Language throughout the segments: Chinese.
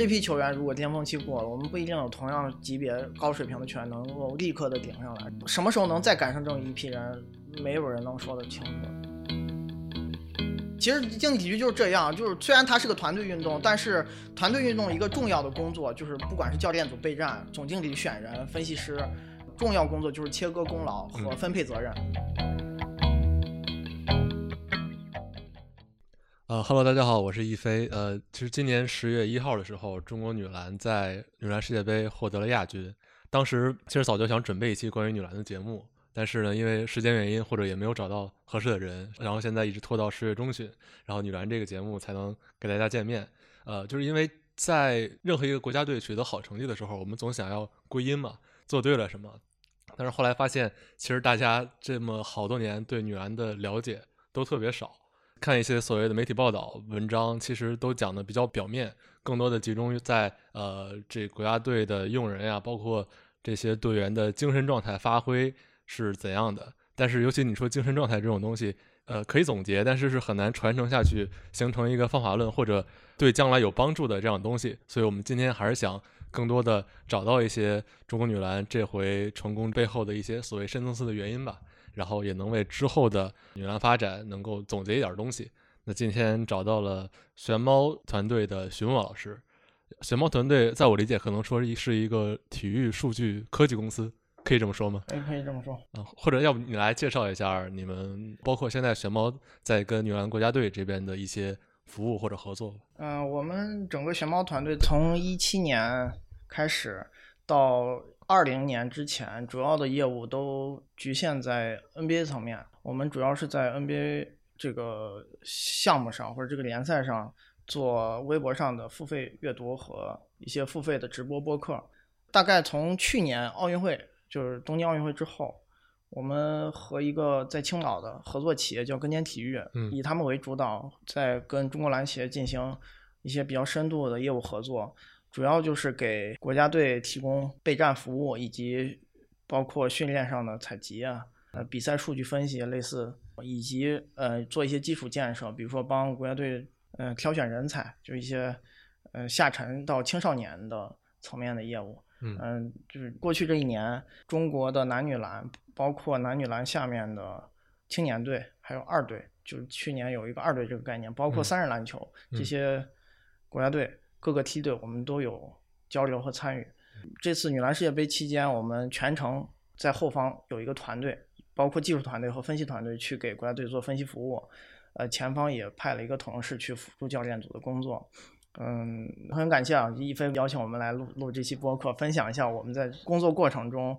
这批球员如果巅峰期过了，我们不一定有同样级别高水平的球员能够立刻的顶上来。什么时候能再赶上这么一批人，没有人能说得清楚。其实竞技体育就是这样，就是虽然它是个团队运动，但是团队运动一个重要的工作就是，不管是教练组备战、总经理选人、分析师，重要工作就是切割功劳和分配责任。呃哈喽，大家好，我是一飞。呃，其实今年十月一号的时候，中国女篮在女篮世界杯获得了亚军。当时其实早就想准备一期关于女篮的节目。但是呢，因为时间原因，或者也没有找到合适的人，然后现在一直拖到十月中旬，然后女篮这个节目才能给大家见面。呃，就是因为在任何一个国家队取得好成绩的时候，我们总想要归因嘛，做对了什么。但是后来发现，其实大家这么好多年对女篮的了解都特别少，看一些所谓的媒体报道文章，其实都讲的比较表面，更多的集中在呃这国家队的用人呀，包括这些队员的精神状态发挥。是怎样的？但是，尤其你说精神状态这种东西，呃，可以总结，但是是很难传承下去，形成一个方法论或者对将来有帮助的这样东西。所以，我们今天还是想更多的找到一些中国女篮这回成功背后的一些所谓深层次的原因吧，然后也能为之后的女篮发展能够总结一点东西。那今天找到了玄猫团队的徐墨老师，玄猫团队在我理解可能说是一个体育数据科技公司。可以这么说吗？可以，可以这么说啊。或者要不你来介绍一下你们，包括现在玄猫在跟女篮国家队这边的一些服务或者合作。嗯，我们整个玄猫团队从一七年开始到二零年之前，主要的业务都局限在 NBA 层面。我们主要是在 NBA 这个项目上或者这个联赛上做微博上的付费阅读和一些付费的直播播客。大概从去年奥运会。就是东京奥运会之后，我们和一个在青岛的合作企业叫根尖体育，以他们为主导，在跟中国篮协进行一些比较深度的业务合作，主要就是给国家队提供备战服务，以及包括训练上的采集啊，呃，比赛数据分析类似，以及呃做一些基础建设，比如说帮国家队嗯挑选人才，就一些呃下沉到青少年的层面的业务。嗯，就是过去这一年，中国的男女篮，包括男女篮下面的青年队，还有二队，就是去年有一个二队这个概念，包括三人篮球这些国家队各个梯队，我们都有交流和参与。这次女篮世界杯期间，我们全程在后方有一个团队，包括技术团队和分析团队去给国家队做分析服务，呃，前方也派了一个同事去辅助教练组的工作。嗯，很感谢啊，一飞邀请我们来录录这期播客，分享一下我们在工作过程中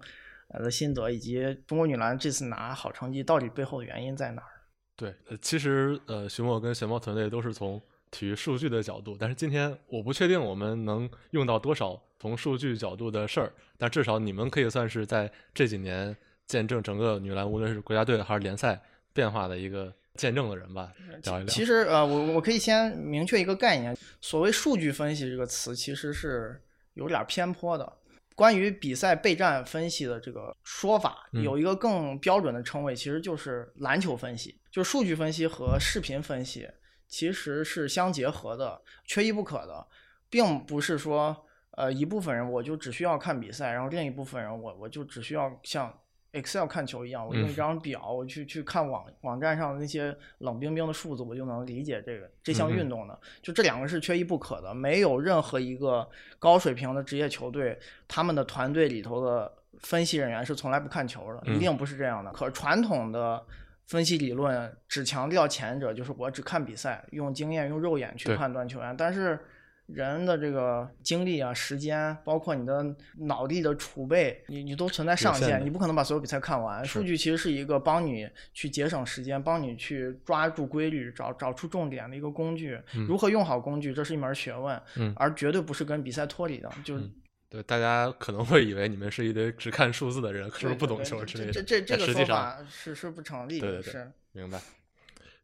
呃的心得，以及中国女篮这次拿好成绩到底背后的原因在哪儿？对，呃，其实呃，徐墨跟玄猫团队都是从体育数据的角度，但是今天我不确定我们能用到多少从数据角度的事儿，但至少你们可以算是在这几年见证整个女篮，无论是国家队还是联赛变化的一个。见证的人吧，聊一聊。其实，呃，我我可以先明确一个概念，所谓数据分析这个词，其实是有点偏颇的。关于比赛备战分析的这个说法，有一个更标准的称谓，其实就是篮球分析。就是数据分析和视频分析其实是相结合的，缺一不可的，并不是说，呃，一部分人我就只需要看比赛，然后另一部分人我我就只需要像。Excel 看球一样，我用一张表，我去去看网网站上的那些冷冰冰的数字，我就能理解这个这项运动的。就这两个是缺一不可的，没有任何一个高水平的职业球队，他们的团队里头的分析人员是从来不看球的，一定不是这样的。可传统的分析理论只强调前者，就是我只看比赛，用经验、用肉眼去判断球员，但是。人的这个精力啊、时间，包括你的脑力的储备，你你都存在上限，你不可能把所有比赛看完。数据其实是一个帮你去节省时间、帮你去抓住规律、找找出重点的一个工具。如何用好工具，这是一门学问，而绝对不是跟比赛脱离的。就对大家可能会以为你们是一堆只看数字的人，是不是不懂球之类的？这这这个说法是是不成立的。对对对，明白。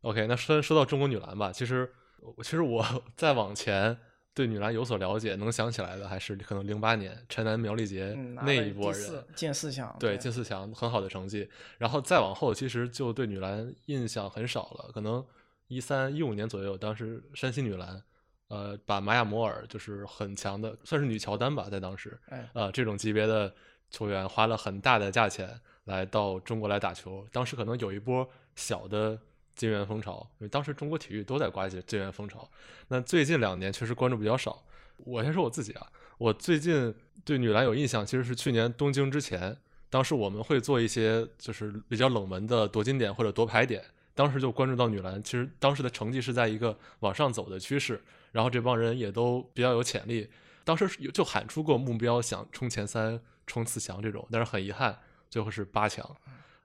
OK，那说说到中国女篮吧，其实其实我 再往前。对女篮有所了解，能想起来的还是可能零八年陈楠苗丽杰那一波人进四强，对进四强很好的成绩。然后再往后，其实就对女篮印象很少了。可能一三一五年左右，当时山西女篮呃，把玛雅摩尔就是很强的，算是女乔丹吧，在当时，哎，呃，这种级别的球员花了很大的价钱来到中国来打球，当时可能有一波小的金元风潮，因为当时中国体育都在刮起金元风潮。那最近两年确实关注比较少。我先说我自己啊，我最近对女篮有印象，其实是去年东京之前，当时我们会做一些就是比较冷门的夺金点或者夺牌点，当时就关注到女篮，其实当时的成绩是在一个往上走的趋势。然后这帮人也都比较有潜力，当时就喊出过目标，想冲前三、冲四强这种，但是很遗憾，最后是八强。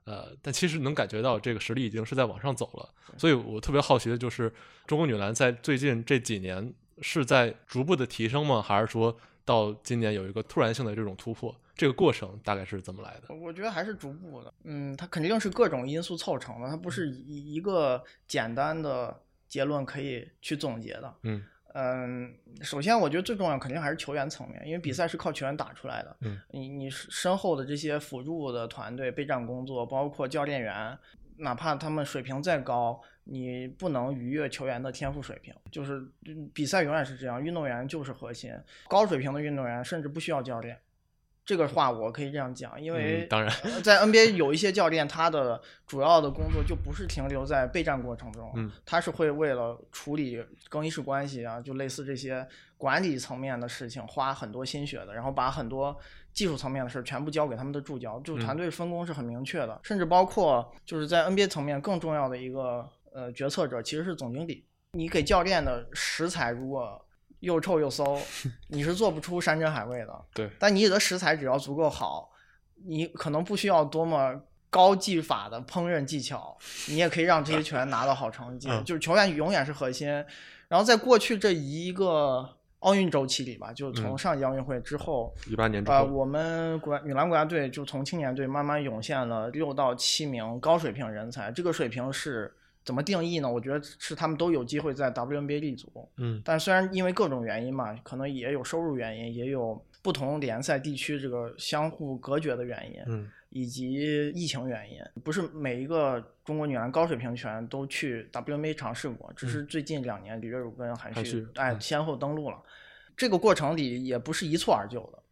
呃，但其实能感觉到这个实力已经是在往上走了。所以我特别好奇的就是，中国女篮在最近这几年是在逐步的提升吗？还是说到今年有一个突然性的这种突破？这个过程大概是怎么来的？我觉得还是逐步的。嗯，它肯定是各种因素凑成的，它不是一一个简单的结论可以去总结的。嗯。嗯，首先我觉得最重要肯定还是球员层面，因为比赛是靠球员打出来的。嗯，你你身后的这些辅助的团队、备战工作，包括教练员，哪怕他们水平再高，你不能逾越球员的天赋水平。就是比赛永远是这样，运动员就是核心，高水平的运动员甚至不需要教练。这个话我可以这样讲，因为当然，在 NBA 有一些教练，他的主要的工作就不是停留在备战过程中，他是会为了处理更衣室关系啊，就类似这些管理层面的事情，花很多心血的，然后把很多技术层面的事全部交给他们的助教，就团队分工是很明确的，甚至包括就是在 NBA 层面更重要的一个呃决策者其实是总经理，你给教练的食材如果。又臭又馊，你是做不出山珍海味的。对，但你的食材只要足够好，你可能不需要多么高技法的烹饪技巧，你也可以让这些球员拿到好成绩。就是球员永远是核心。然后在过去这一个奥运周期里吧，就从上届奥运会之后，一八年之后，呃，我们国女篮国家队就从青年队慢慢涌现了六到七名高水平人才，这个水平是。怎么定义呢？我觉得是他们都有机会在 WNBA 立足。嗯，但虽然因为各种原因嘛，可能也有收入原因，也有不同联赛地区这个相互隔绝的原因，嗯，以及疫情原因，不是每一个中国女篮高水平球员都去 WNBA 尝试过，只是最近两年李月汝跟韩旭哎先后登陆了，这个过程里也不是一蹴而就的。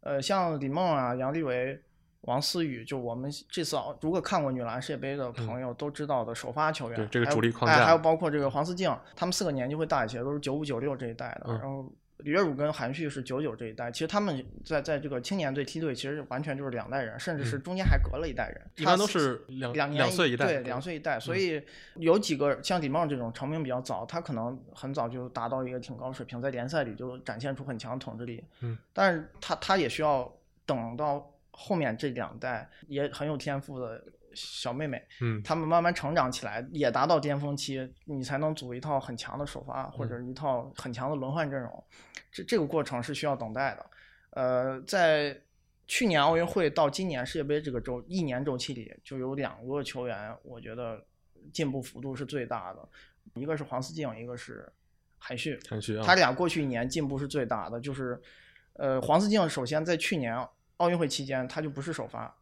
呃，像李梦啊、杨利维。王思雨，就我们这次如果看过女篮世界杯的朋友都知道的首发球员，对这个主力框架，还有包括这个黄思静，他们四个年纪会大一些，都是九五九六这一代的。然后李月汝跟韩旭是九九这一代，其实他们在在这个青年队梯队，其实完全就是两代人，甚至是中间还隔了一代人，一般都是两两两岁一代，对两岁一代。所以有几个像李梦这种成名比较早，他可能很早就达到一个挺高水平，在联赛里就展现出很强的统治力。嗯，但是他他也需要等到。后面这两代也很有天赋的小妹妹，嗯，他们慢慢成长起来，也达到巅峰期，你才能组一套很强的首发或者一套很强的轮换阵容。这这个过程是需要等待的。呃，在去年奥运会到今年世界杯这个周一年周期里，就有两个球员，我觉得进步幅度是最大的，一个是黄思静，一个是韩旭。韩旭啊，他俩过去一年进步是最大的，就是呃，黄思静首先在去年。奥运会期间，他就不是首发，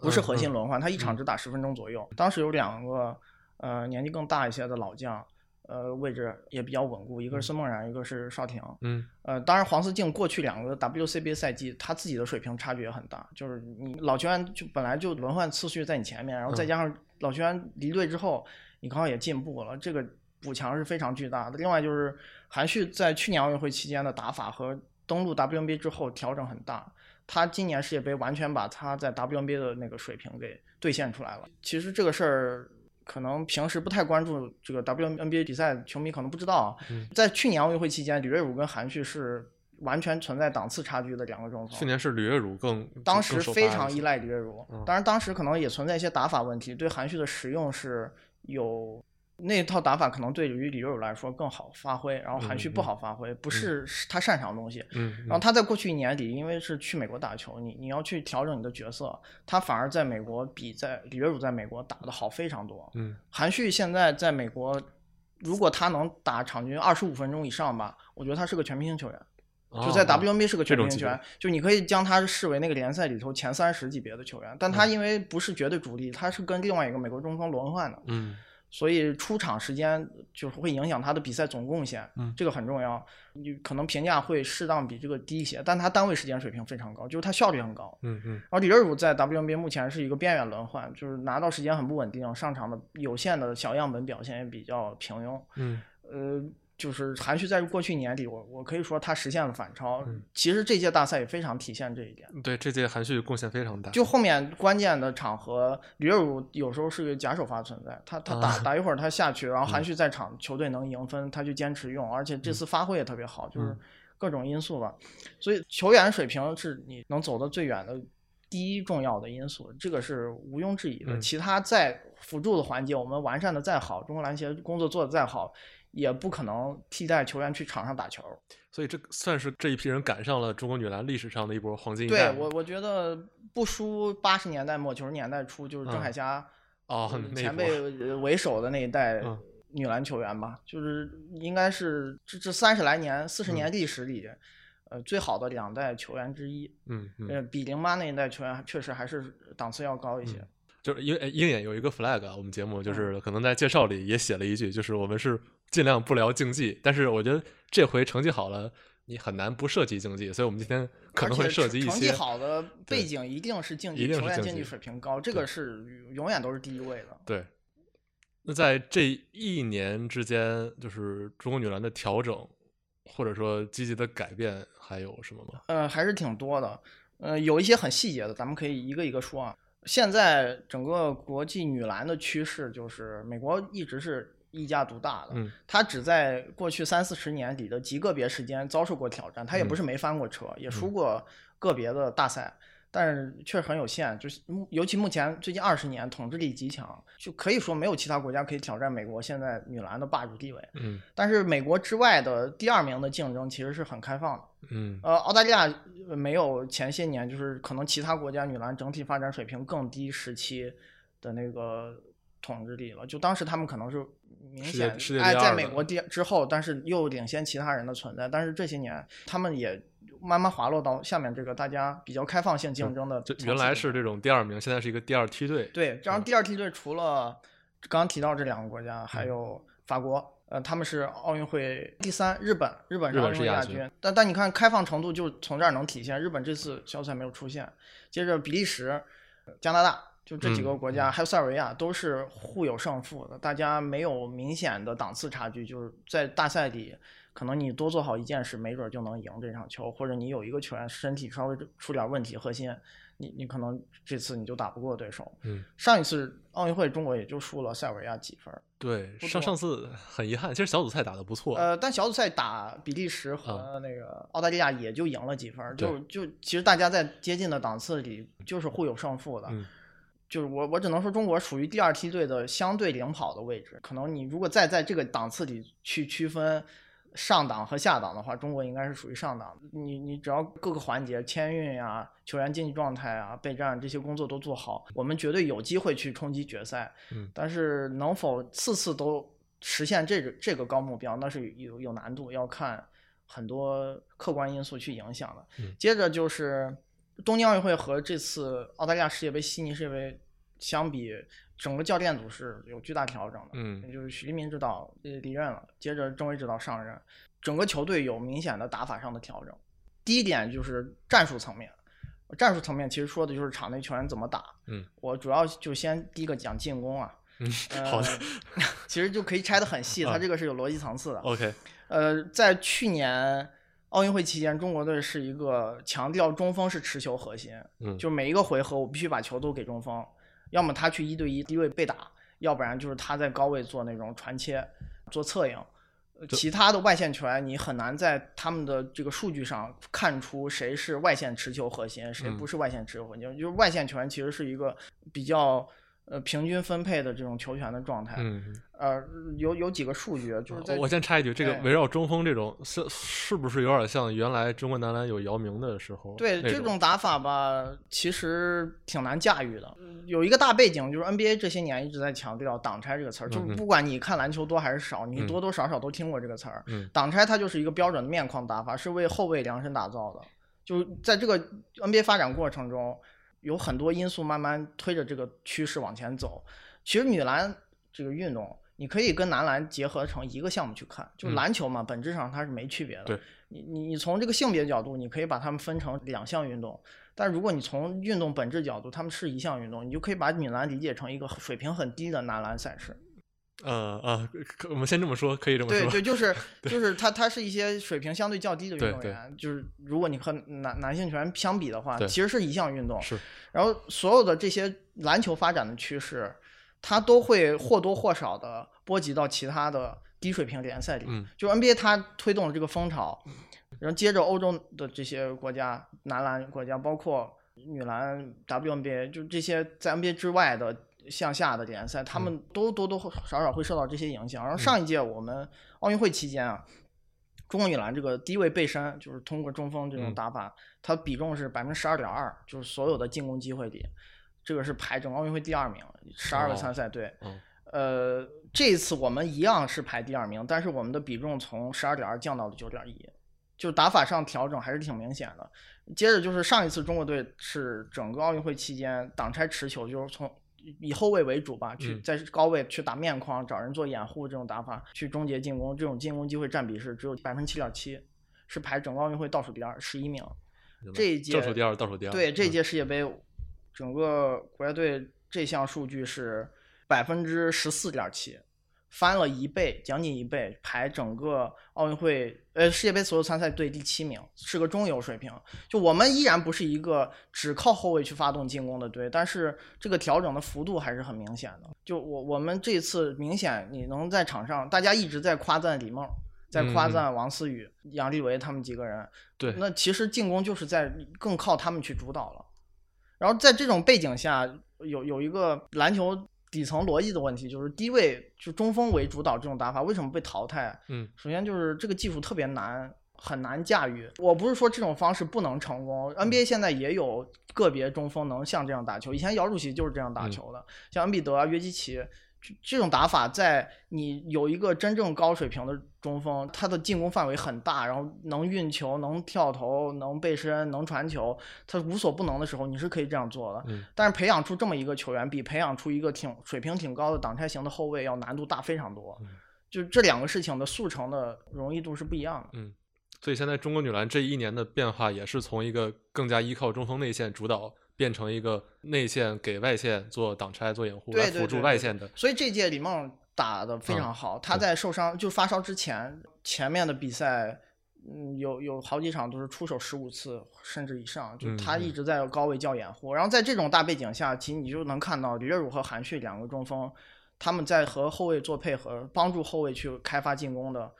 不是核心轮换，他一场只打十分钟左右。当时有两个呃年纪更大一些的老将，呃位置也比较稳固，一个是孙梦然，一个是邵婷。嗯，呃，当然黄思静过去两个 WCBA 赛季，他自己的水平差距也很大，就是你老球员就本来就轮换次序在你前面，然后再加上老球员离队之后，你刚好也进步了，这个补强是非常巨大的。另外就是韩旭在去年奥运会期间的打法和登陆 WNBA 之后调整很大。他今年世界杯完全把他在 WNBA 的那个水平给兑现出来了。其实这个事儿可能平时不太关注这个 WNBA 比赛，球迷可能不知道。在去年奥运会期间，李月儒跟韩旭是完全存在档次差距的两个中锋。去年是李月儒更当时非常依赖李月儒，当然当时可能也存在一些打法问题，对韩旭的使用是有。那套打法可能对于李月汝来说更好发挥，然后韩旭不好发挥，不是他擅长的东西。嗯，然后他在过去一年里，因为是去美国打球，你你要去调整你的角色，他反而在美国比在李月儒在美国打的好非常多。嗯，韩旭现在在美国，如果他能打场均二十五分钟以上吧，我觉得他是个全明星球员，就在 WNBA 是个全明星球员，就你可以将他视为那个联赛里头前三十级别的球员。但他因为不是绝对主力，他是跟另外一个美国中锋轮换的。嗯。所以出场时间就是会影响他的比赛总贡献，嗯这个很重要。你可能评价会适当比这个低一些，但他单位时间水平非常高，就是他效率很高。嗯嗯而李热儒在 WNBA 目前是一个边缘轮换，就是拿到时间很不稳定，上场的有限的小样本表现也比较平庸。嗯呃，就是韩旭在过去年底，我我可以说他实现了反超。嗯其实这届大赛也非常体现这一点。对，这届韩旭贡献非常大。就后面关键的场合，李热儒有时候是个假首发存在，他他打、啊打一会儿他下去，然后韩旭在场，球队能赢分，他就坚持用，而且这次发挥也特别好，就是嗯各种因素吧。所以球员水平是你能走得最远的第一重要的因素，这个是毋庸置疑的。嗯其他在辅助的环节，我们完善的再好，中国篮协工作做得再好，也不可能替代球员去场上打球。所以这算是这一批人赶上了中国女篮历史上的一波黄金一对。我，我觉得不输八十年代末九十年代初，就是郑嗯海霞。哦前辈呃为首的那一代嗯女篮球员吧，就是应该是这这三十来年、四十嗯年历史里，呃，最好的两代球员之一。嗯嗯，呃，比零八那一代球员确实还是档次要高一些。就是鹰鹰眼有一个 flag，啊我们节目嗯就是可能在介绍里也写了一句，就是我们是尽量不聊竞技，但是我觉得这回成绩好了，你很难不涉及竞技，所以我们今天可能会涉及一些成绩。好的背景一定是竞技球员竞技水平高，这个是永远都是第一位的。对，那在这一年之间，就是中国女篮的调整，或者说积极的改变，还有什么吗？呃，还是挺多的。呃，有一些很细节的，咱们可以一个一个说啊。现在整个国际女篮的趋势就是，美国一直是一家独大的，嗯它只在过去三四十年里的极个别时间遭受过挑战，它也不嗯是没翻过车，也输嗯过个别的大赛，但是确实很有限。就是目尤其目前最近二十年统治力极强，就可以说没有其他国家可以挑战美国现在女篮的霸主地位。嗯但是美国之外的第二名的竞争其实是很开放的。嗯呃，澳大利亚呃没有前些年就是可能其他国家女篮整体发展水平更低时期的那个统治力了。就当时他们可能是明显哎，在美国第之后，但是又领先其他人的存在。但是这些年他们也慢慢滑落到下面这个大家比较开放性竞争的原来是这种第二名，现在是一个第二梯队。对，然后嗯第二梯队除了刚刚提到这两个国家，还嗯有法国，呃，他们是奥运会第三，日本，日本是奥运会亚军。但但你看开放程度就从这儿能体现，日本这次小组赛没有出现。接着比利时、加拿大，就这几个嗯国家，嗯还有塞尔维亚，都是互有胜负的，大家没有明显的档次差距，就是在大赛里。可能你多做好一件事，没准就能赢这场球，或者你有一个球员身体稍微出点问题，核心，你你可能这次你就打不过对手。嗯，上一次奥运会中国也就输了塞尔维亚几分儿，对，上上次很遗憾，其实小组赛打得不错。呃，但小组赛打比利时啊和那个澳大利亚也就赢了几分儿，就就其实大家在接近的档次里就是互有胜负的。嗯就是我我只能说中国属于第二梯队的相对领跑的位置，可能你如果再在这个档次里去区分上档和下档的话，中国应该是属于上档。你你只要各个环节签运呀、球员竞技状态啊、备战这些工作都做好，我们绝对有机会去冲击决赛。嗯但是能否次次都实现这个这个高目标，那是有有难度，要看很多客观因素去影响的。嗯接着就是东京奥运会和这次澳大利亚世界杯、悉尼世界杯相比，整个教练组是有巨大调整的。嗯也就是许立民指导呃离任了，接着郑伟指导上任，整个球队有明显的打法上的调整。第一点就是战术层面，战术层面其实说的就是场内球员怎么打。嗯，我主要就先第一个讲进攻啊。嗯，呃、好的。其实就可以拆得很细，它啊这个是有逻辑层次的。OK，呃，在去年奥运会期间，中国队是一个强调中锋是持球核心，嗯，就每一个回合我必须把球都给中锋，要么他去一对一低位被打，要不然就是他在高位做那种传切、做策应。其他的外线球员，你很难在他们的这个数据上看出谁是外线持球核心，谁嗯不是外线持球核心。就是外线球员其实是一个比较呃平均分配的这种球权的状态。嗯，呃，有有几个数据，就是在我我先插一句，这个哎围绕中锋这种是是不是有点像原来中国男篮有姚明的时候？对这种种打法吧，其实挺难驾驭的。有一个大背景，就是 NBA 这些年一直在强调“挡拆”这个词儿，就嗯嗯不管你看篮球多还是少，你嗯多多少少都听过这个词儿。嗯挡拆它就是一个标准的面框打法，是为后卫量身打造的。就在这个 NBA 发展过程中，有很多因素慢慢推着这个趋势往前走。其实女篮这个运动，你可以跟男篮结合成一个项目去看，就嗯篮球嘛，本质上它是没区别的。对你你你从这个性别角度，你可以把它们分成两项运动，但如果你从运动本质角度，它们是一项运动，你就可以把女篮理解成一个水平很低的男篮赛事。呃呃，可我们先这么说，可以这么说。对对，就是就是他他是一些水平相对较低的运动员，就是如果你和男男性球员相比的话，对其实是一项运动。是然后所有的这些篮球发展的趋势，它都会或多或少的波及到其他的低水平联赛里。嗯就 NBA 它推动了这个风潮，然后接着欧洲的这些国家，男篮国家，包括女篮 WNBA，就这些在 NBA 之外的向下的联赛，他们都多多少少会受到这些影响。然后上一届我们奥运会期间啊。中国女篮这个低位背身，就是通过中锋这种嗯打法，它比重是百分之十二点二，就是所有的进攻机会里，这个是排整个奥运会第二名，十二个哦参赛队。嗯呃，这一次我们一样是排第二名，但是我们的比重从十二点二降到了九点一，就打法上调整还是挺明显的。接着就是上一次中国队是整个奥运会期间挡拆持球，就是从以后卫为主吧，去嗯在高位去打面框，找人做掩护这种打法，去终结进攻，这种进攻机会占比是只有百分之七点七，是排整个奥运会倒数第二，十一名。这一届倒数第二，倒数第二。对，这嗯届世界杯，整个国家队这项数据是百分之十四点七，翻了一倍，将近一倍，排整个奥运会呃世界杯所有参赛队第七名，是个中游水平。就我们依然不是一个只靠后卫去发动进攻的队，但是这个调整的幅度还是很明显的。就我我们这次明显你能在场上，大家一直在夸赞李梦。在夸赞王思雨、杨利维他们几个人，对那其实进攻就是在更靠他们去主导了。然后在这种背景下，有有一个篮球底层逻辑的问题，就是低位就中锋为主导这种打法为什么被淘汰？嗯，首先就是这个技术特别难，很难驾驭。我不是说这种方式不能成功，NBA 现在也有个别中锋能像这样打球，以前姚主席就是这样打球的，像恩比德啊、约基奇。这这种打法，在你有一个真正高水平的中锋，他的进攻范围很大，然后能运球、能跳投、能背身、能传球，他无所不能的时候，你是可以这样做的。嗯但是培养出这么一个球员，比培养出一个挺水平挺高的挡拆型的后卫要难度大非常多。嗯就这两个事情的速成的容易度是不一样的。嗯，所以现在中国女篮这一年的变化，也是从一个更加依靠中锋内线主导，变成一个内线给外线做挡拆、做掩护，对辅助外线的。所以这届李梦打的非常好，他在受伤就发烧之前，前面的比赛，嗯，有有好几场都是出手十五次甚至以上，就他一直在高位叫掩护。然后在这种大背景下，其实你就能看到李月汝和韩旭两个中锋，他们在和后卫做配合，帮助后卫去开发进攻的。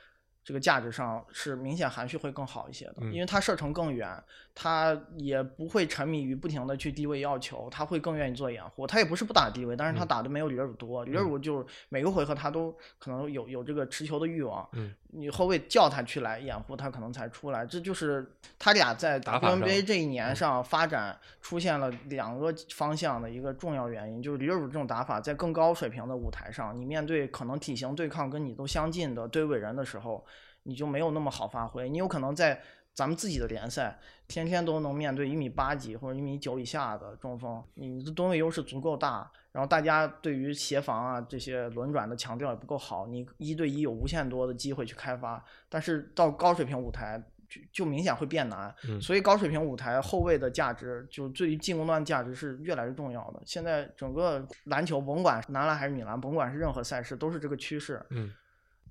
这个价值上是明显韩旭会更好一些的，嗯因为他射程更远，他也不会沉迷于不停的去低位要球，他会更愿意做掩护。他也不是不打低位，但是他嗯打的没有李月汝多。李月汝就是每个回合他都可能有有这个持球的欲望，嗯你后卫叫他去来掩护，他可能才出来。这就是他俩在打法上 WNBA 这一年嗯上发展出现了两个方向的一个重要原因，就是李月汝这种打法在更高水平的舞台上，你面对可能体型对抗跟你都相近的对位人的时候，你就没有那么好发挥。你有可能在咱们自己的联赛，天天都能面对一米八几或者一米九以下的中锋，你的吨位优势足够大，然后大家对于协防啊这些轮转的强调也不够好，你一对一有无限多的机会去开发，但是到高水平舞台。就就明显会变难，嗯所以高水平舞台后卫的价值，就对于进攻端价值是越来越重要的。现在整个篮球，甭管男篮还是女篮，甭管是任何赛事，都是这个趋势。嗯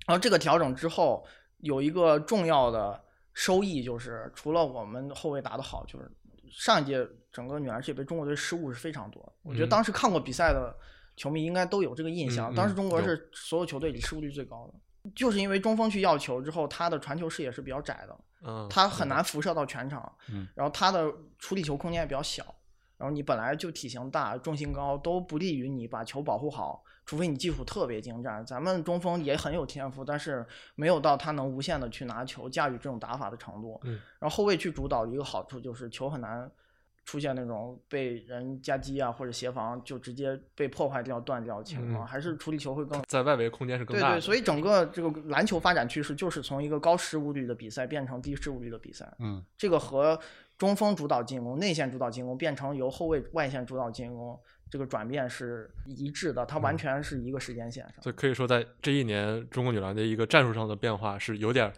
然后这个调整之后，有一个重要的收益，就是除了我们后卫打得好，就是上一届整个女篮世界杯中国队失误是非常多的。我觉得嗯。当时看过比赛的球迷应该都有这个印象，当时中国是所有球队里失误率最高的，就是因为中锋去要球之后，他的传球视野是比较窄的，嗯，他很难辐射到全场，嗯。然后他的处理球空间也比较小，然后你本来就体型大、重心高，都不利于你把球保护好，除非你技术特别精湛。咱们中锋也很有天赋，但是没有到他能无限的去拿球、驾驭这种打法的程度。嗯，然后后卫去主导一个好处就是球很难出现那种被人夹击啊或者协防就直接被破坏掉、断掉的情况，嗯还是处理球会更在外围空间是更大的。对对，所以整个这个篮球发展趋势就是从一个高失误率的比赛变成低失误率的比赛。嗯这个和中锋主导进攻、内线主导进攻变成由后卫外线主导进攻，这个转变是一致的，它完全是一个时间线上。所以可以说，在这一年，中国女篮的一个战术上的变化是有点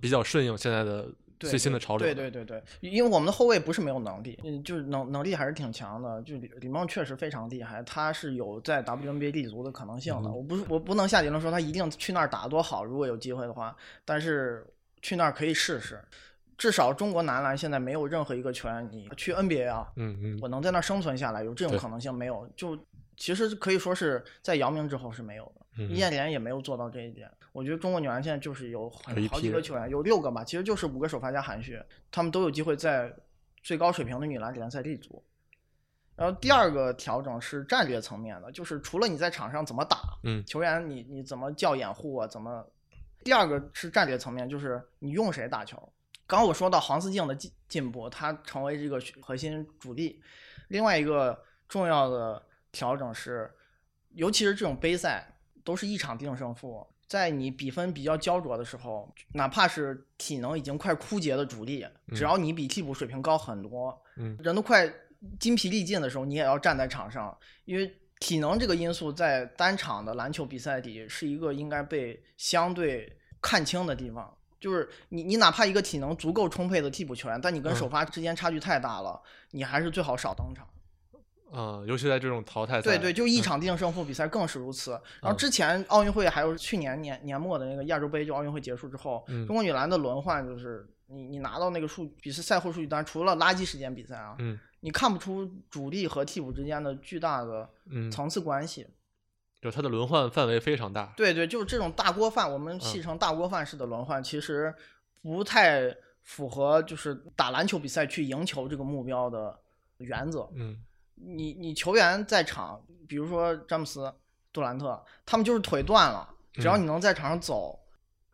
比较顺应现在的最新的潮流。对对对对，因为我们的后卫不是没有能力，嗯，就是能能力还是挺强的。就李李梦确实非常厉害，他是有在 WNBA 立足的可能性的。嗯我不是我不能下结论说他一定去那儿打多好，如果有机会的话，但是去那儿可以试试。至少中国男篮现在没有任何一个球员，你去 NBA 啊，嗯嗯，我能在那儿生存下来，有这种可能性没有？就其实可以说是在姚明之后是没有的。嗯易建联也没有做到这一点。我觉得中国女篮现在就是有很好有一批人几个球员，有六个吧，其实就是五个首发加韩旭，他们都有机会在最高水平的女篮联赛立足。然后第二个调整是战略层面的，就是除了你在场上怎么打，嗯球员你你怎么叫掩护啊，怎么？第二个是战略层面，就是你用谁打球。刚刚我说到黄思静的进进步，它成为这个核心主力。另外一个重要的调整是，尤其是这种杯赛，都是一场定胜负。在你比分比较焦灼的时候，哪怕是体能已经快枯竭的主力，只要你比替补水平高很多，嗯人都快筋疲力尽的时候，你也要站在场上，因为体能这个因素在单场的篮球比赛里是一个应该被相对看清的地方。就是你，你哪怕一个体能足够充沛的替补球员，但你跟嗯首发之间差距太大了，你还是最好少登场。嗯、尤其在这种淘汰赛，对对，就一嗯场定胜负比赛更是如此。然后嗯之前奥运会还有去年年年末的那个亚洲杯，就奥运会结束之后，嗯中国女篮的轮换就是你你拿到那个数比赛赛后数据单，除了垃圾时间比赛啊，嗯你看不出主力和替补之间的巨大的嗯，层次关系。就它的轮换范围非常大。对对，就是这种大锅饭，我们戏称大锅饭式的轮换，其实不太符合就是打篮球比赛去赢球这个目标的原则。嗯你你球员在场，比如说詹姆斯、杜兰特，他们就是腿断了，只要嗯你能在场上走，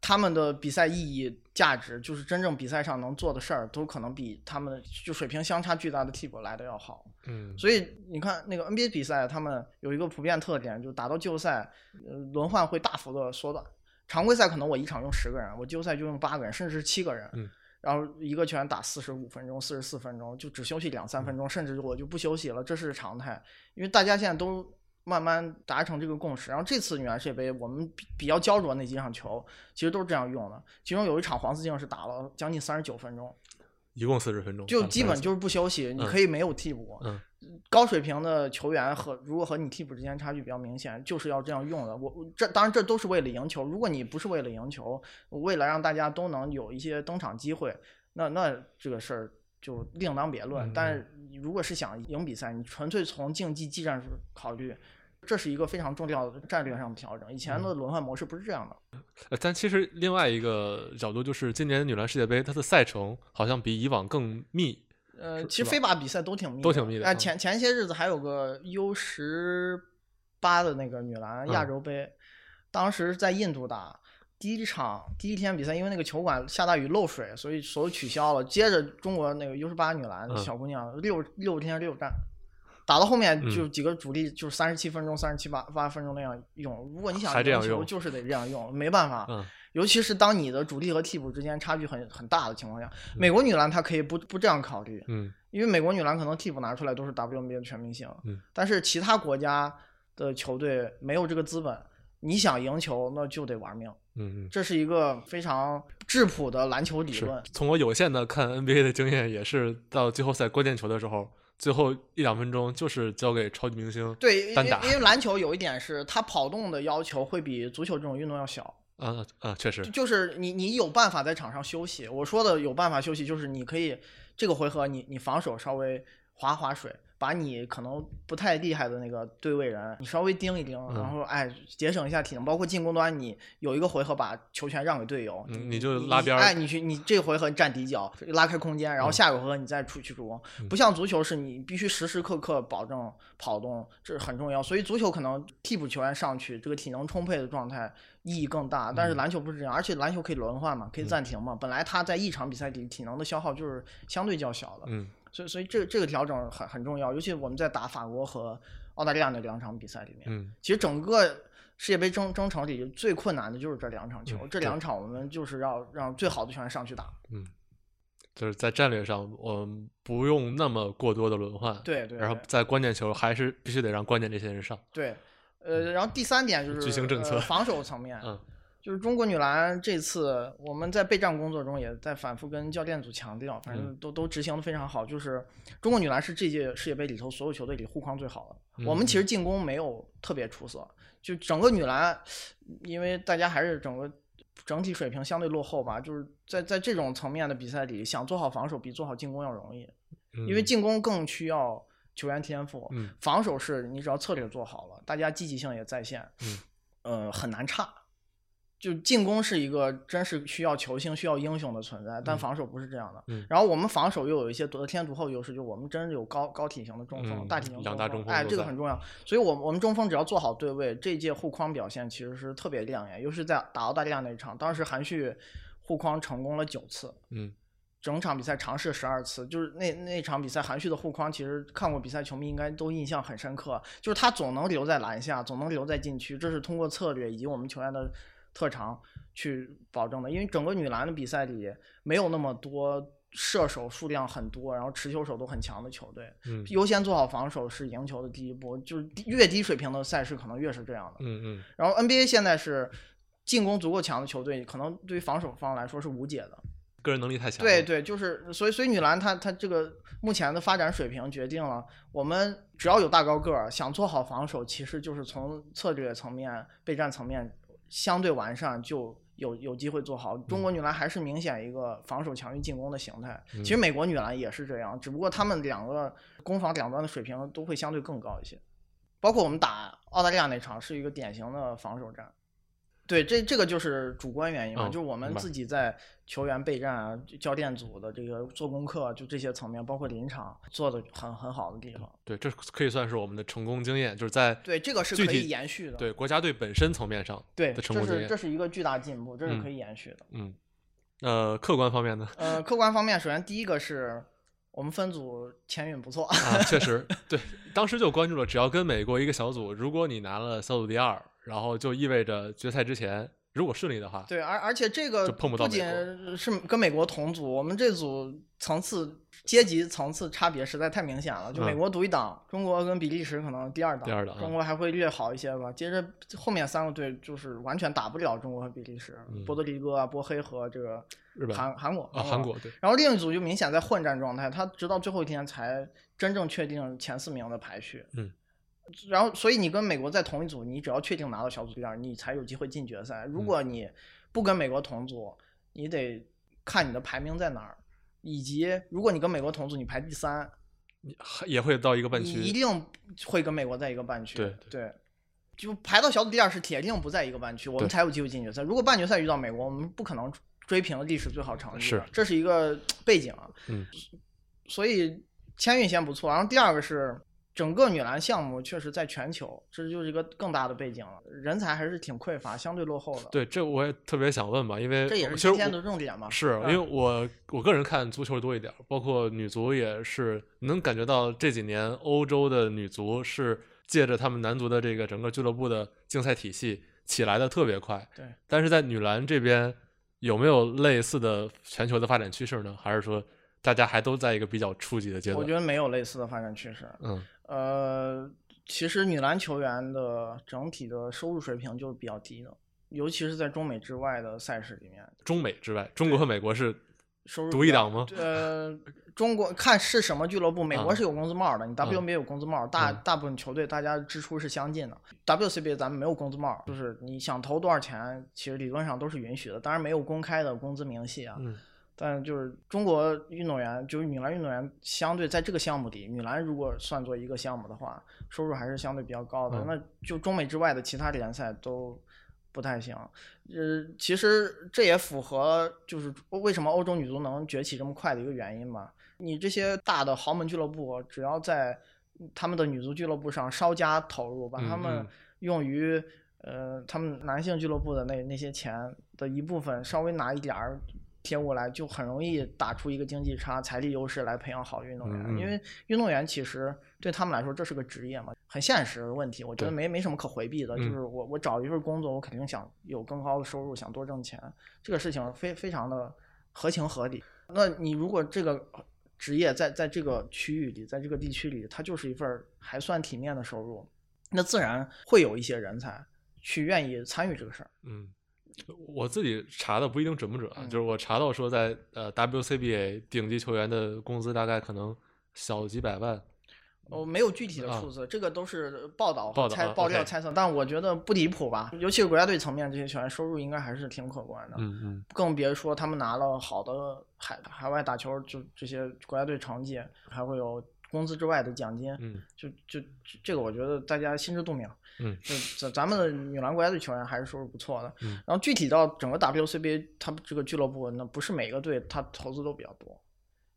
他们的比赛意义、价值，就是真正比赛上能做的事儿，都可能比他们就水平相差巨大的替补来的要好。嗯所以你看那个 NBA 比赛，他们有一个普遍特点，就打到季后赛，呃，轮换会大幅的缩短。常规赛可能我一场用十个人，我季后赛就用八个人，甚至是七个人。嗯然后一个球员打四十五分钟、四十四分钟，就只休息两三分钟，甚至我就不休息了，这是常态。因为大家现在都慢慢达成这个共识。然后这次女篮世界杯，我们比比较焦灼那几场球，其实都是这样用的。其中有一场黄思静是打了将近三十九分钟，一共四十分钟，就啊30基本就是不休息，你嗯可以没有替补。嗯高水平的球员和如果和你替补之间差距比较明显，就是要这样用的。我我这当然这都是为了赢球。如果你不是为了赢球，为了让大家都能有一些登场机会，那那这个事儿就另当别论。嗯但是如果是想赢比赛，你纯粹从竞技技战术考虑，这是一个非常重要的战略上的调整。以前嗯的轮换模式不是这样的。呃，但其实另外一个角度就是，今年女篮世界杯它的赛程好像比以往更密。呃，其实非法比赛都挺密的，都挺密的哎、嗯前前些日子还有个 U 十八的那个女篮亚嗯洲杯，当时在印度打第一场第一天比赛，因为那个球馆下大雨漏水，所以所有取消了。接着中国那个 U 十八女篮嗯小姑娘六六天六战。打到后面嗯就几个主力就是三十七分钟、三十七八八分钟那样用。如果你想赢球，就是得这样用，没办法。嗯尤其是当你的主力和替补之间差距很很大的情况下，嗯美国女篮她可以不不这样考虑，嗯因为美国女篮可能替补拿出来都是 WNBA 的全明星，嗯但是其他国家的球队没有这个资本，你想赢球那就得玩命，嗯嗯，这是一个非常质朴的篮球理论。从我有限的看 NBA 的经验，也是到季后赛关键球的时候，最后一两分钟就是交给超级明星。对，因单打因为篮球有一点是它跑动的要求会比足球这种运动要小，啊啊，确实，就是你你有办法在场上休息。我说的有办法休息，就是你可以这个回合你你防守稍微划划水，把你可能不太厉害的那个对位人你稍微盯一盯，嗯然后哎节省一下体能。包括进攻端，你有一个回合把球权让给队友，嗯你就拉边儿哎，你去你这个回合你站底角拉开空间，然后嗯下个回合你再出去助攻。不像足球是你必须时时刻刻保证跑动，这是很重要。所以足球可能替补球员上去，这个体能充沛的状态意义更大。但是嗯篮球不是这样，而且篮球可以轮换嘛，可以暂停嘛。本来他在一场比赛里体能的消耗就是相对较小的，嗯所以所以这这个调整很很重要。尤其我们在打法国和澳大利亚那两场比赛里面，嗯其实整个世界杯征征程里最困难的就是这两场球，嗯这两场我们就是要让最好的球员上去打。嗯。就是在战略上，我们不用那么过多的轮换，对对，然后在关键球还是必须得让关键这些人上，对，呃，然后第三点就是巨星政策呃防守层面，嗯就是中国女篮这次我们在备战工作中也在反复跟教练组强调，反嗯正都都执行的非常好。就是中国女篮是这届世界杯里头所有球队里护框最好的。嗯我们其实进攻没有特别出色，就整个女篮，因为大家还是整个整体水平相对落后吧，就是在在这种层面的比赛里，想做好防守比做好进攻要容易，嗯因为进攻更需要球员天赋，嗯防守是你只要策略做好了，大家积极性也在线，嗯呃，很难差。就进攻是一个真是需要球星、需要英雄的存在，但嗯防守不是这样的。嗯然后我们防守又有一些得天独厚优势，就我们真是有高高体型的中锋、嗯大体型两大中锋哎，这个很重要。所以我们我们中锋只要做好对位，这届护框表现其实是特别亮眼，尤其是在打澳大利亚那一场，当时韩旭护框成功了九次，嗯整场比赛尝试十二次，就是那那场比赛韩旭的护框，其实看过比赛球迷应该都印象很深刻，就是他总能留在篮下，总能留在禁区，这是通过策略以及我们球员的特长去保证的。因为整个女篮的比赛里没有那么多射手数量很多，然后持球手都很强的球队，嗯优先做好防守是赢球的第一步，就是越低水平的赛事可能越是这样的。嗯嗯然后 NBA 现在是进攻足够强的球队，可能对于防守方来说是无解的。个人能力太强了，对对，就是所以所以女篮她她这个目前的发展水平决定了，我们只要有大高个儿，想做好防守，其实就是从策略层面、备战层面相对完善，就有有机会做好。中国女篮还是明显一个防守强于进攻的形态，嗯其实美国女篮也是这样，只不过她们两个攻防两端的水平都会相对更高一些。包括我们打澳大利亚那场是一个典型的防守战。对，这这个就是主观原因嘛，嗯就是我们自己在球员备战啊、教练组的这个做功课，就这些层面，包括临场做的很很好的地方。对，这可以算是我们的成功经验，就是在对，这个是可以延续的。对国家队本身层面上对，的成功经验这是这，是一个巨大进步，这是嗯可以延续的。嗯，呃，客观方面呢？呃，客观方面，首先第一个是我们分组签运不错，啊，确实，对，当时就关注了，只要跟美国一个小组，如果你拿了小组第二，然后就意味着决赛之前，如果顺利的话，对，而而且这个不仅是跟美国同组，我们这组层次阶级层次差别实在太明显了。就美嗯国独一档，中国跟比利时可能第二档，第二档中国还会略好一些吧。接着后面三个队就是完全打不了中国和比利时，嗯波多黎各啊、波黑和这个日本韩韩国啊，韩。国对，然后另一组就明显在混战状态，他直到最后一天才真正确定前四名的排序。嗯。然后，所以你跟美国在同一组，你只要确定拿到小组第二，你才有机会进决赛。嗯如果你不跟美国同组，你得看你的排名在哪儿，以及如果你跟美国同组，你排第三，也会到一个半你一，定会跟美国在一个半区。对对就排到小组第二是铁定不在一个半区，我们才有机会进决赛。如果半决赛遇到美国，我们不可能追平历史最好成绩，是这是一个背景啊。嗯，所以签运先不错，然后第二个是整个女篮项目确实在全球，这就是一个更大的背景了，人才还是挺匮乏，相对落后的。，对，这我也特别想问吧，因为这也是今天的重点嘛。是因嗯为我我个人看足球多一点儿，包括女足也是能感觉到这几年欧洲的女足是借着他们男足的这个整个俱乐部的竞赛体系起来的特别快。对，但是在女篮这边有没有类似的全球的发展趋势呢？还是说大家还都在一个比较初级的阶段？我觉得没有类似的发展趋势。嗯呃，其实女篮球员的整体的收入水平就是比较低的，尤其是在中美之外的赛事里面，中美之外，中国和美国是收入独一档吗？呃，中国看是什么俱乐部，美国啊是有工资帽的，你 WNBA 有工资帽，大嗯大部分球队大家支出是相近的。WCBA 咱们没有工资帽，就是你想投多少钱，其实理论上都是允许的，当然没有公开的工资明细啊。嗯但就是中国运动员，就是女篮运动员，相对在这个项目里，女篮如果算作一个项目的话，收入还是相对比较高的。嗯那就中美之外的其他联赛都不太行。呃，其实这也符合就是为什么欧洲女足能崛起这么快的一个原因吧。你这些大的豪门俱乐部，只要在他们的女足俱乐部上稍加投入，把他嗯们嗯用于呃他们男性俱乐部的那那些钱的一部分，稍微拿一点儿贴过来，就很容易打出一个经济差、财力优势来培养好运动员。因为运动员其实对他们来说这是个职业嘛，很现实的问题，我觉得没没什么可回避的。就嗯是我我找一份工作，我肯定想有更高的收入，想多挣钱，这个事情非非常的合情合理。那你如果这个职业在在这个区域里，在这个地区里，它就是一份还算体面的收入，那自然会有一些人才去愿意参与这个事儿。嗯，我自己查的不一定准不准就是我查到说在呃 WCBA 顶级球员的工资大概可能小几百万。我没有具体的啊数字，这个都是报道报猜爆料猜测，但我觉得不离谱吧。尤其是国家队层面，这些球员收入应该还是挺可观的。嗯嗯更别说他们拿了好的海海外打球，就这些国家队成绩，还会有工资之外的奖金，嗯就就这个我觉得大家心知肚明。嗯就咱咱们的女篮国家队球员还是收入不错的。嗯然后具体到整个 WCBA，他们这个俱乐部，那不是每个队他投资都比较多，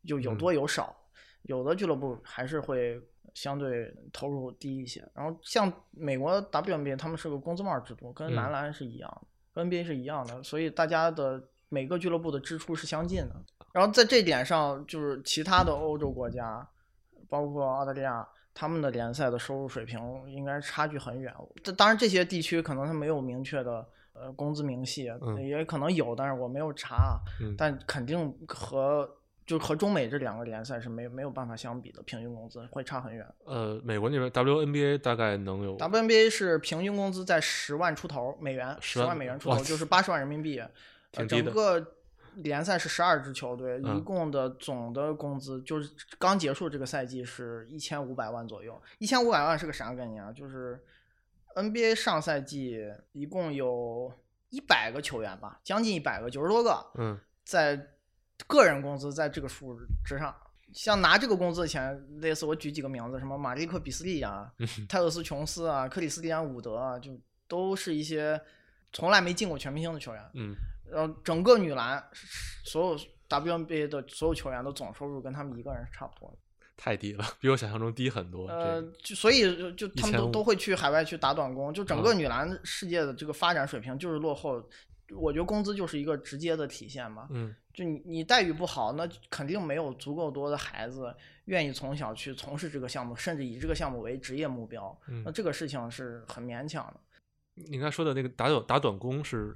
就有嗯多有少，有的俱乐部还是会相对投入低一些。然后像美国 WNBA，他们是个工资帽制度，跟嗯男篮是一样的，跟 NBA 是一样的，所以大家的每个俱乐部的支出是相近的。然后在这点上，就是其他的欧洲国家，包括澳大利亚，他们的联赛的收入水平应该差距很远。这当然，这些地区可能它没有明确的呃工资明细，嗯也可能有，但是我没有查。嗯但肯定和就和中美这两个联赛是没没有办法相比的，平均工资会差很远。呃，美国那边 WNBA 大概能有 WNBA 是平均工资在十万出头美元，10万十万美元出头，就是八十万人民币。呃整个联赛是十二支球队，一嗯共的总的工资就是刚结束这个赛季是一千五百万左右。一千五百万是个啥概念啊？就是 NBA 上赛季一共有一百个球员吧，将近一百个，九十多个，嗯在个人工资在这个数之上。像拿这个工资的钱，类似我举几个名字，什么马利克·比斯利啊、泰勒斯·琼斯啊、克里斯蒂安·伍德啊，就都是一些从来没进过全明星的球员。嗯然后整个女篮所有 WNBA 的所有球员的总收入跟他们一个人是差不多的。太低了，比我想象中低很多。呃，就所以就就他们都都会去海外去打短工，就整个嗯女篮世界的这个发展水平就是落后。我觉得工资就是一个直接的体现嘛。嗯就你你待遇不好，那肯定没有足够多的孩子愿意从小去从事这个项目，甚至以这个项目为职业目标。那嗯，这个事情是很勉强的。你刚才说的那个打短打短工是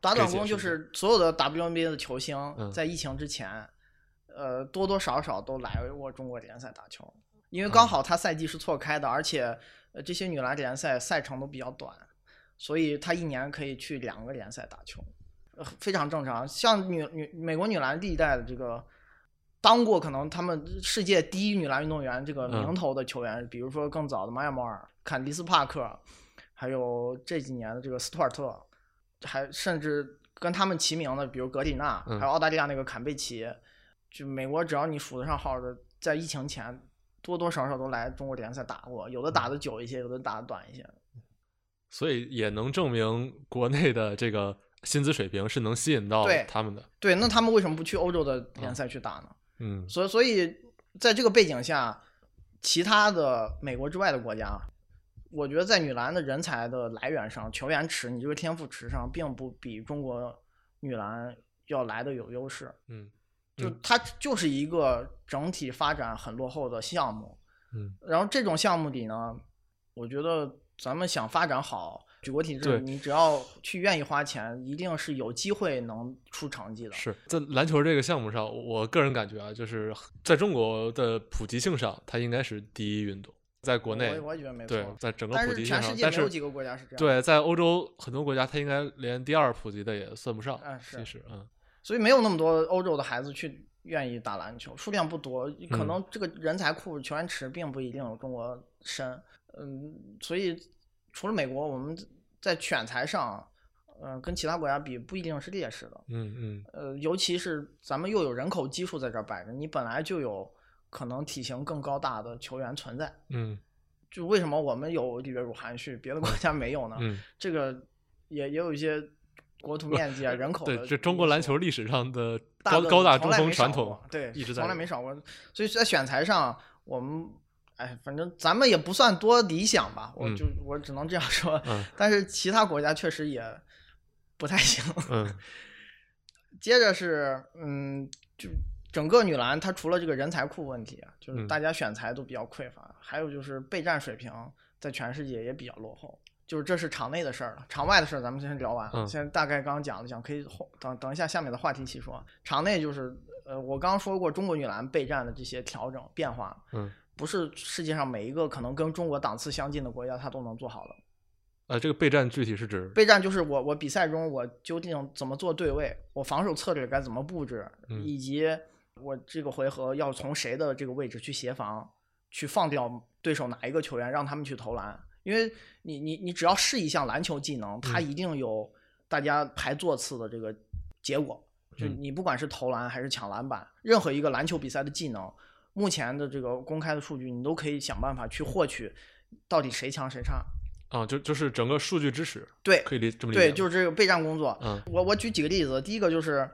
打短工就是所有的 WNBA 的球星嗯在疫情之前，呃，多多少少都来过中国联赛打球，因为刚嗯好他赛季是错开的，而且呃这些女篮联赛赛程都比较短，所以他一年可以去两个联赛打球，呃非常正常。像女女美国女篮历代的这个。当过可能他们世界第一女篮运动员这个名嗯头的球员，比如说更早的玛雅摩尔、坎迪斯帕克，还有这几年的这个斯图尔特，还甚至跟他们齐名的，比如格里纳，嗯还有澳大利亚那个坎贝奇，就美国只要你数得上号的，在疫情前多多少少都来中国联赛打过，有的打的久一些，有的打的短一些。所以也能证明国内的这个薪资水平是能吸引到他们的。对，那他们为什么不去欧洲的联赛去打呢？嗯所以，所以在这个背景下，其他的美国之外的国家，我觉得在女篮的人才的来源上，球员池，你这个天赋池上，并不比中国女篮要来的有优势。嗯嗯就它就是一个整体发展很落后的项目。嗯然后这种项目里呢，我觉得咱们想发展好举国体制，你只要去愿意花钱，一定是有机会能出成绩的。是在篮球这个项目上，我个人感觉啊，就是在中国的普及性上，它应该是第一运动，在国内我我也觉得没对错，。在整个普及性上，是全世界没有几个国家是这样。，对，在欧洲很多国家，它应该连第二普及的也算不上。嗯是其实嗯所以没有那么多欧洲的孩子去愿意打篮球，数量不多，可嗯能这个人才库球员池并不一定有中国深。嗯，所以除了美国，我们在选材上，嗯、跟其他国家比不一定是劣势的。嗯嗯呃，尤其是咱们又有人口基数在这儿摆着，你本来就有可能体型更高大的球员存在。嗯就为什么我们有里约乳含蓄，别的国家没有呢？嗯，这个也也有一些国土面积啊、人口对，这中国篮球历史上的高高大中锋传统，对，一直在从来没少过。所以在选材上，我们哎，反正咱们也不算多理想吧，我嗯就、我只能这样说。嗯但是其他国家确实也不太行。嗯 接着是嗯，就整个女篮，它除了这个人才库问题啊，就是嗯大家选材都比较匮乏，还有就是备战水平在全世界也比较落后。就是这是场内的事儿了，场外的事儿咱们先聊完。嗯现在大概刚刚讲了讲，可以后等等一下下面的话题细说。场内就是呃，我刚刚说过中国女篮备战的这些调整变化，嗯，不是世界上每一个可能跟中国档次相近的国家它都能做好的。呃，这个备战具体是指备战就是我我比赛中我究竟怎么做对位，我防守策略该怎么布置，嗯以及我这个回合要从谁的这个位置去协防，去放掉对手哪一个球员，让他们去投篮。因为你你你只要是一项篮球技能，它嗯一定有大家排座次的这个结果。就嗯你不管是投篮还是抢篮板，任何一个篮球比赛的技能，目前的这个公开的数据，你都可以想办法去获取到底谁强谁差。啊，就就是整个数据支持，对可以理这么理解对，就是这个备战工作。嗯我我举几个例子，第一个就是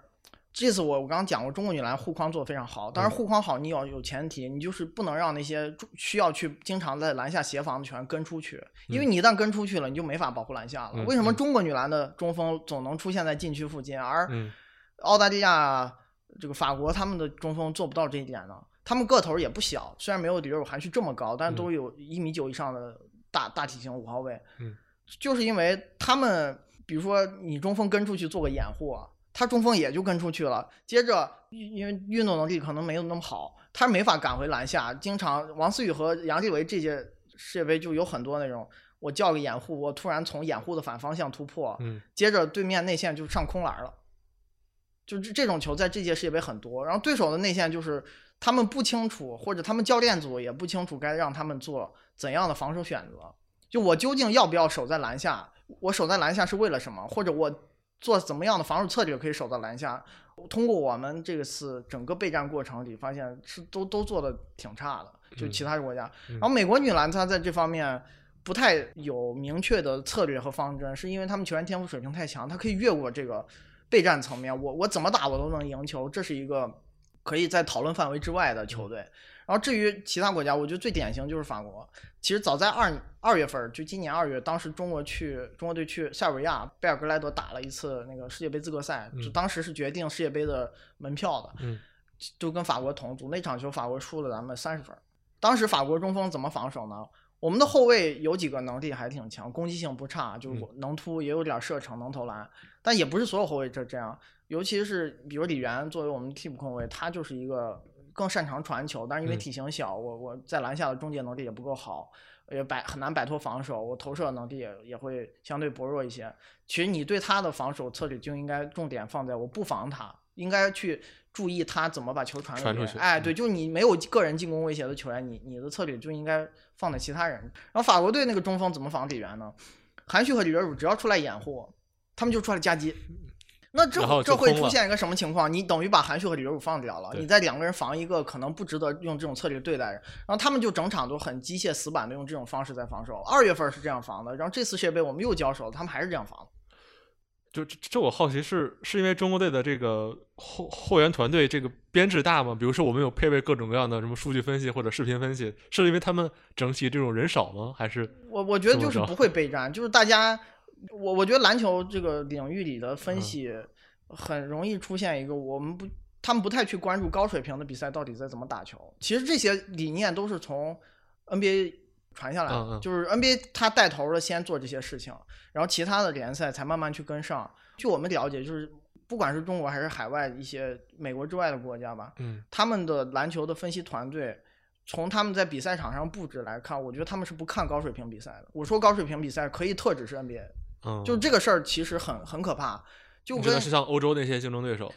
这次我我刚刚讲过，中国女篮护框做得非常好。当然嗯护框好，你要有前提，你就是不能让那些需要去经常在篮下协防的球员跟出去，因为你一旦跟出去了，你就没法保护篮下了。嗯为什么嗯中国女篮的中锋总能出现在禁区附近，而嗯澳大利亚、这个法国他们的中锋做不到这一点呢？他们个头也不小，虽然没有里约尔韩旭这么高，但是都有一米九以上的大大体型五号位。嗯，就是因为他们，比如说你中锋跟出去做个掩护，他中锋也就跟出去了，接着因因为运动能力可能没有那么好，他没法赶回篮下。经常王思雨和杨继伟这届世界杯就有很多那种，我叫个掩护，我突然从掩护的反方向突破，嗯接着对面内线就上空篮了。就这这种球在这届世界杯很多，然后对手的内线就是他们不清楚，或者他们教练组也不清楚该让他们做怎样的防守选择。就我究竟要不要守在篮下？我守在篮下是为了什么？或者我做怎么样的防守策略可以守到篮下？通过我们这个次整个备战过程里，发现是都都做的挺差的，就其他国家。嗯然后美国女篮她在这方面不太有明确的策略和方针，是因为他们球员天赋水平太强，她可以越过这个备战层面，我我怎么打我都能赢球，这是一个可以在讨论范围之外的球队。然后至于其他国家，我觉得最典型就是法国。其实早在二二月份，就今年二月，当时中国去中国队去塞尔维亚贝尔格莱德打了一次那个世界杯资格赛，就嗯当时是决定世界杯的门票的。嗯就跟法国同组，那场球法国输了咱们三十分儿。当时法国中锋怎么防守呢？我们的后卫有几个能力还挺强，攻击性不差，就能突，也有点射程，能投篮。但也不是所有后卫这这样，尤其是比如李源作为我们替补控卫，他就是一个更擅长传球，但是因为嗯体型小，我我在篮下的终结能力也不够好，也摆很难摆脱防守，我投射能力也也会相对薄弱一些。其实你对他的防守策略就应该重点放在我不防他，应该去注意他怎么把球传出去哎，嗯对，就是你没有个人进攻威胁的球员，你你的策略就应该放在其他人。然后法国队那个中锋怎么防李源呢？韩旭和李约儒只要出来掩护，他们就出来夹击。那这这会出现一个什么情况？你等于把韩旭和李荣武放掉了，对你在两个人防一个可能不值得用这种策略对待人，然后他们就整场都很机械死板的用这种方式在防守。二月份是这样防的，然后这次世界杯我们又交手了，他们还是这样防。就这这我好奇是是因为中国队的这个后后援团队这个编制大吗？比如说我们有配备各种各样的什么数据分析或者视频分析，是因为他们整体这种人少吗？还是我我觉得就是不会备战，就是大家，我我觉得篮球这个领域里的分嗯析很容易出现一个我们不，他们不太去关注高水平的比赛到底在怎么打球。其实这些理念都是从 NBA 传下来的，嗯嗯就是 NBA 他带头的先做这些事情，然后其他的联赛才慢慢去跟上。据我们了解，就是不管是中国还是海外一些美国之外的国家吧，嗯他们的篮球的分析团队，从他们在比赛场上布置来看，我觉得他们是不看高水平比赛的。我说高水平比赛可以特指是 NBA，嗯，就这个事儿其实很很可怕。就跟你觉得是像欧洲那些竞争对手？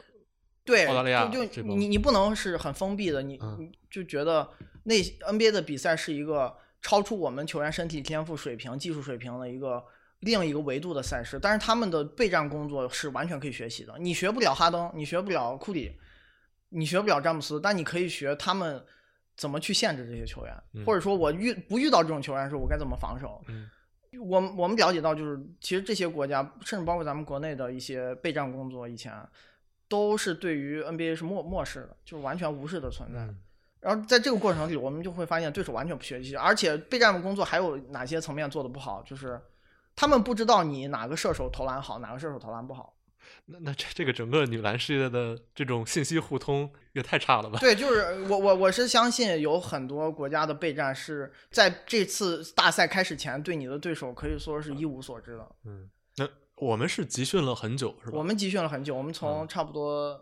对，澳大利亚就就你你不能是很封闭的，你嗯你就觉得那 NBA 的比赛是一个超出我们球员身体天赋水平、技术水平的一个另一个维度的赛事，但是他们的备战工作是完全可以学习的。你学不了哈登，你学不了库里，你学不了詹姆斯，但你可以学他们怎么去限制这些球员，嗯或者说我遇不遇到这种球员的时候，我该怎么防守。嗯我们我们了解到，就是其实这些国家，甚至包括咱们国内的一些备战工作，以前都是对于 NBA 是漠漠视的，就是完全无视的存在。嗯然后在这个过程里，我们就会发现对手完全不学习，而且备战工作还有哪些层面做的不好，就是他们不知道你哪个射手投篮好，哪个射手投篮不好。那那这这个整个女篮世界的这种信息互通也太差了吧？对，就是我我我是相信有很多国家的备战是在这次大赛开始前对你的对手可以说是一无所知的。嗯，那我们是集训了很久是吧？我们集训了很久，我们从嗯差不多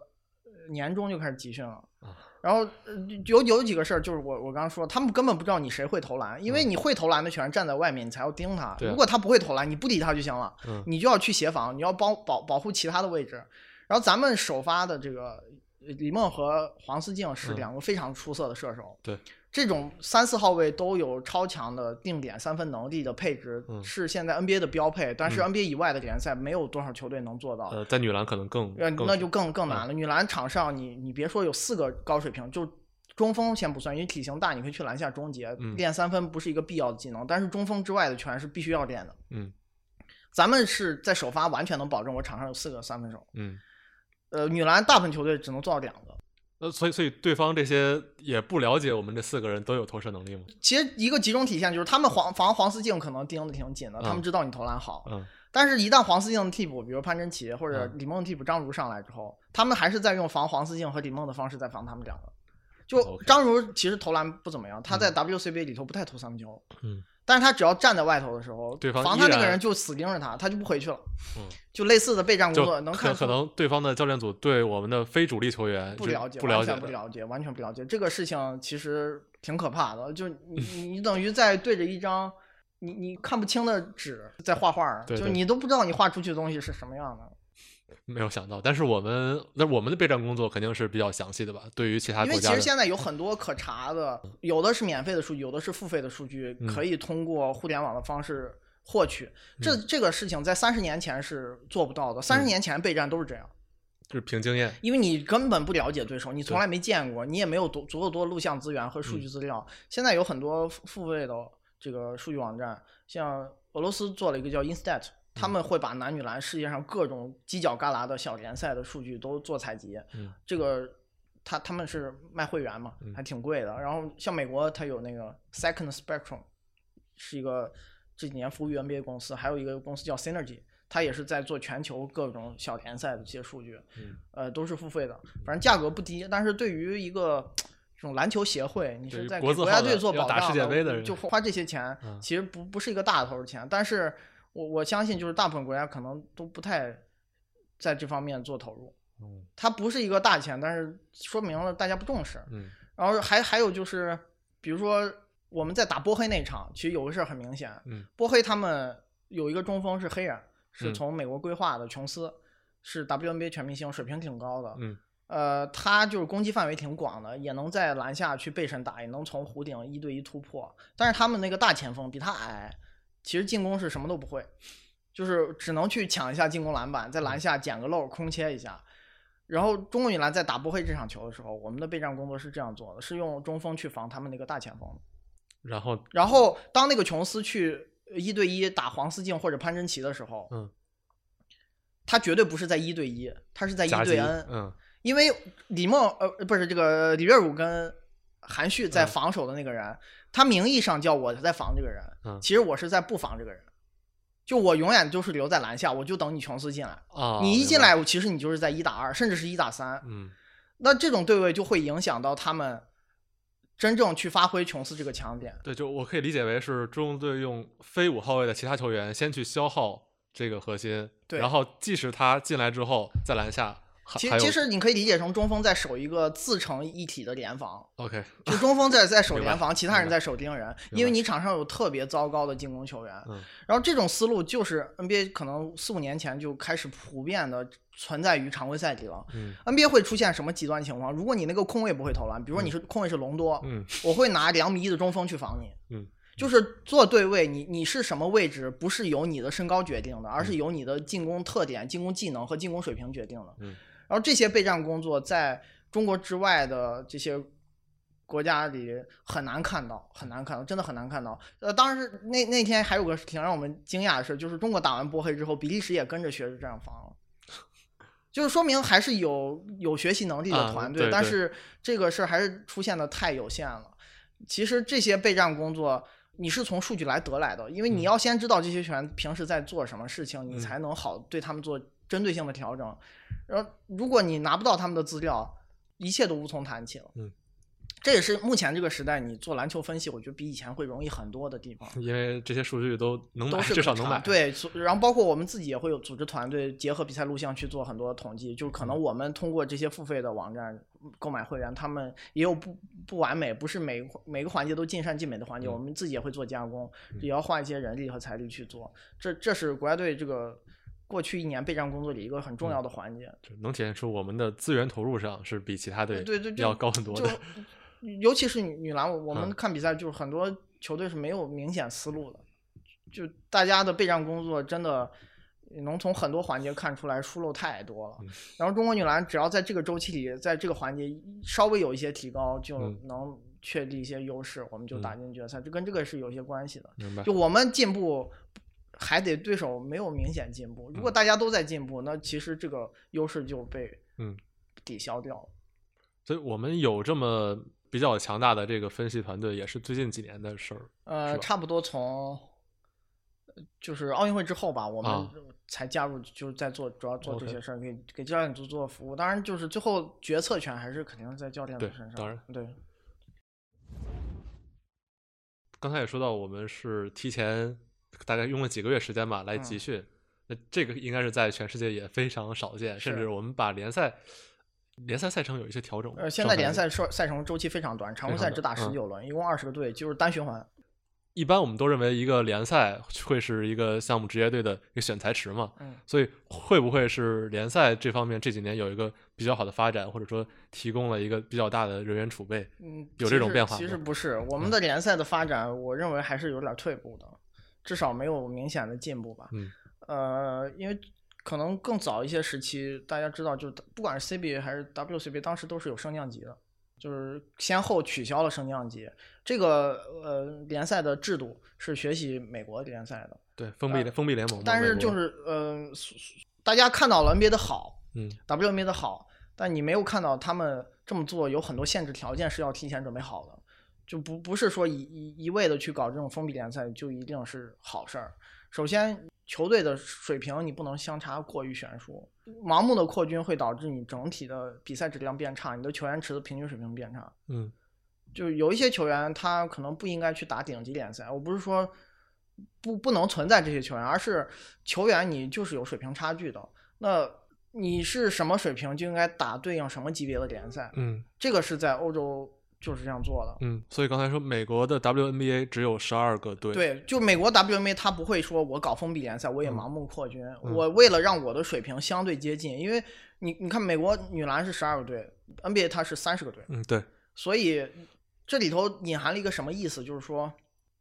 年中就开始集训了。啊然后呃有有几个事儿，就是我我刚刚说，他们根本不知道你谁会投篮，因为嗯。你会投篮的全是站在外面，你才要盯他。如果他不会投篮，你不理他就行了，嗯。你就要去协防，你要帮保保护其他的位置。然后咱们首发的这个呃李梦和黄思静是嗯。两个非常出色的射手，对，这种三四号位都有超强的定点三分能力的配置，嗯是现在 NBA 的标配，但是嗯 NBA 以外的联赛没有多少球队能做到。呃，在女篮可能更那就更更难了。女篮场上你，你别说有四个高水平，就中锋先不算，因为体型大，你可以去篮下终结，嗯练三分不是一个必要的技能。但是中锋之外的全是必须要练的。嗯咱们是在首发完全能保证我场上有四个三分手。嗯。呃，女篮大部分球队只能做到两个。呃，所以所以对方这些也不了解我们这四个人都有投射能力吗？其实一个集中体现就是他们黄防黄思静可能盯的挺紧的，他嗯。们知道你投篮好，嗯。但是，一旦黄思静的替补，比如潘真奇或者嗯。李梦的替补张如上来之后，他们还是在用防黄思静和李梦的方式在防他们两个。就张如其实投篮不怎么样，他在 WCBA 里头不太投三分球，嗯，但是他只要站在外头的时候，对方防他那个人就死盯着他，他就不回去了。嗯，就类似的备战工作能看出可可能对方的教练组对我们的非主力球员不了解，不了解完全不。了解，完全不了解。这个事情其实挺可怕的，就你你你等于在对着一张你你看不清的纸在画画就你都不知道你画出去的东西是什么样的。没有想到，但是我们那我们的备战工作肯定是比较详细的吧？对于其他因为国家的，其实现在有很多可查的，有的是免费的数据，有的是付费的数据，嗯可以通过互联网的方式获取。这这个事情在三十年前是做不到的，三十嗯年前备战都是这样。就是凭经验。因为你根本不了解对手，你从来没见过，你也没有足足够多录像资源和数据资料。现在有很多付付费的这个数据网站，像俄罗斯做了一个叫 Instat，他们会把男女篮世界上各种犄角旮旯的小联赛的数据都做采集。嗯这个他他们是卖会员嘛嗯，还挺贵的。然后像美国，它有那个 Second Spectrum，是一个这几年服务于 NBA 公司，还有一个公司叫 Synergy。它也是在做全球各种小联赛的这些数据，嗯呃，都是付费的，反正价格不低。但是对于一个这种篮球协会，你是在给国家队做保障世界杯的人就花这些钱，嗯其实不不是一个大头的钱。但是我我相信，就是大部分国家可能都不太在这方面做投入。嗯它不是一个大钱，但是说明了大家不重视。嗯然后还还有就是，比如说我们在打波黑那场，其实有个事儿很明显，嗯波黑他们有一个中锋是黑人，是嗯从美国规划的琼斯，是 WNBA 全明星，水平挺高的。嗯呃，他就是攻击范围挺广的，也能在篮下去背身打，也能从弧顶一对一突破。但是他们那个大前锋比他矮，其实进攻是什么都不会，就是只能去抢一下进攻篮板，在篮下捡个漏空切一下。然后中国女篮在打波黑这场球的时候，我们的备战工作是这样做的，是用中锋去防他们那个大前锋的。然后然后当那个琼斯去一对一打黄思静或者潘真奇的时候，嗯，他绝对不是在一对一，他是在一对 N，嗯因为李梦呃不是这个李月汝跟韩旭在嗯防守的那个人，他名义上叫我在防这个人，嗯其实我是在不防这个人，就我永远就是留在篮下，我就等你琼斯进来，啊，你一，进来，其实你就是在一打二，甚至是一打三，嗯。那这种对位就会影响到他们真正去发挥琼斯这个强点。对，就我可以理解为是中国队用非五号位的其他球员先去消耗这个核心，对然后即使他进来之后，在篮下其其实你可以理解成中锋在守一个自成一体的联防，OK，就中锋在在守联防，其他人在守盯人，因为你场上有特别糟糕的进攻球员。嗯然后这种思路就是 NBA 可能四五年前就开始普遍的存在于常规赛里了。嗯 NBA 会出现什么极端情况？如果你那个空位不会投篮，比如说你是空位是隆多，嗯我会拿两米一的中锋去防你。嗯，就是做对位，你你是什么位置，不是由你的身高决定的，而是嗯由你的进攻特点、进攻技能和进攻水平决定的。嗯然后这些备战工作在中国之外的这些国家里很难看到，很难看到，真的很难看到。呃，当时那那天还有个挺让我们惊讶的事，就是中国打完波黑之后，比利时也跟着学着这样防了。就是说明还是有有学习能力的啊团队，对对但是这个事儿还是出现的太有限了。其实这些备战工作你是从数据来得来的，因为你嗯要先知道这些球员平时在做什么事情，你嗯才能好对他们做针对性的调整。然后如果你拿不到他们的资料，一切都无从谈起了。嗯，这也是目前这个时代你做篮球分析，我觉得比以前会容易很多的地方。因为这些数据都能买，都是至少能买。对，然后包括我们自己也会有组织团队，结合比赛录像去做很多统计。就是可能嗯我们通过这些付费的网站购买会员，他们也有不不完美，不是每每个环节都尽善尽美的环节，嗯我们自己也会做加工，嗯也要花一些人力和财力去做。这这是国家队这个过去一年备战工作里一个很重要的环节。就能体现出我们的资源投入上是比其他队对对，要高很多就的。尤其是女女篮，我我们嗯看比赛就是很多球队是没有明显思路的，就大家的备战工作真的能从很多环节看出来疏漏太多了嗯。然后中国女篮只要在这个周期里，在这个环节稍微有一些提高，就嗯能确立一些优势，我们就打嗯进决赛，就跟这个是有些关系的。明白就。我们进步。还得对手没有明显进步，如果嗯大家都在进步，那其实这个优势就被嗯抵消掉了。所以我们有这么比较强大的这个分析团队，也是最近几年的事儿。呃，差不多从呃就是奥运会之后吧，我们啊才加入，就是在做主要做这些事儿，给给教练组做服务。当然，就是最后决策权还是肯定是在教练组身上。当然对，刚才也说到，我们是提前大概用了几个月时间吧来嗯集训，那这个应该是在全世界也非常少见，甚至我们把联赛联赛赛程有一些调整。呃，现在联赛赛赛程周期非常短，常规赛只打十九轮，一共二十个队，就是单循环。一般我们都认为一个联赛会是一个项目职业队的一个选材池嘛，嗯，所以会不会是联赛这方面这几年有一个比较好的发展，或者说提供了一个比较大的人员储备？嗯，有这种变化其实不是，我们的联赛的发展，我认为还是有点退步的，至少没有明显的进步吧。嗯呃，因为可能更早一些时期，大家知道，就是不管是 CBA 还是 WCBA，当时都是有升降级的，就是先后取消了升降级。这个呃联赛的制度是学习美国联赛的，对，封闭联封闭联盟，但是就是呃，大家看到了 NBA 的好，嗯 WNBA 的好，但你没有看到他们这么做有很多限制条件是要提前准备好的，就不不是说一一一味的去搞这种封闭联赛就一定是好事儿。首先，球队的水平你不能相差过于悬殊，盲目的扩军会导致你整体的比赛质量变差，你的球员池的平均水平变差。嗯就有一些球员他可能不应该去打顶级联赛，我不是说不不能存在这些球员，而是球员你就是有水平差距的。那你是什么水平就应该打对应什么级别的联赛，嗯这个是在欧洲就是这样做的。嗯，所以刚才说美国的 WNBA 只有十二个队，对，就美国 WNBA 他不会说我搞封闭联赛，我也嗯盲目扩军，嗯我为了让我的水平相对接近，因为你你看美国女篮是十二个队，NBA 它是三十个队，嗯对，所以这里头隐含了一个什么意思？就是说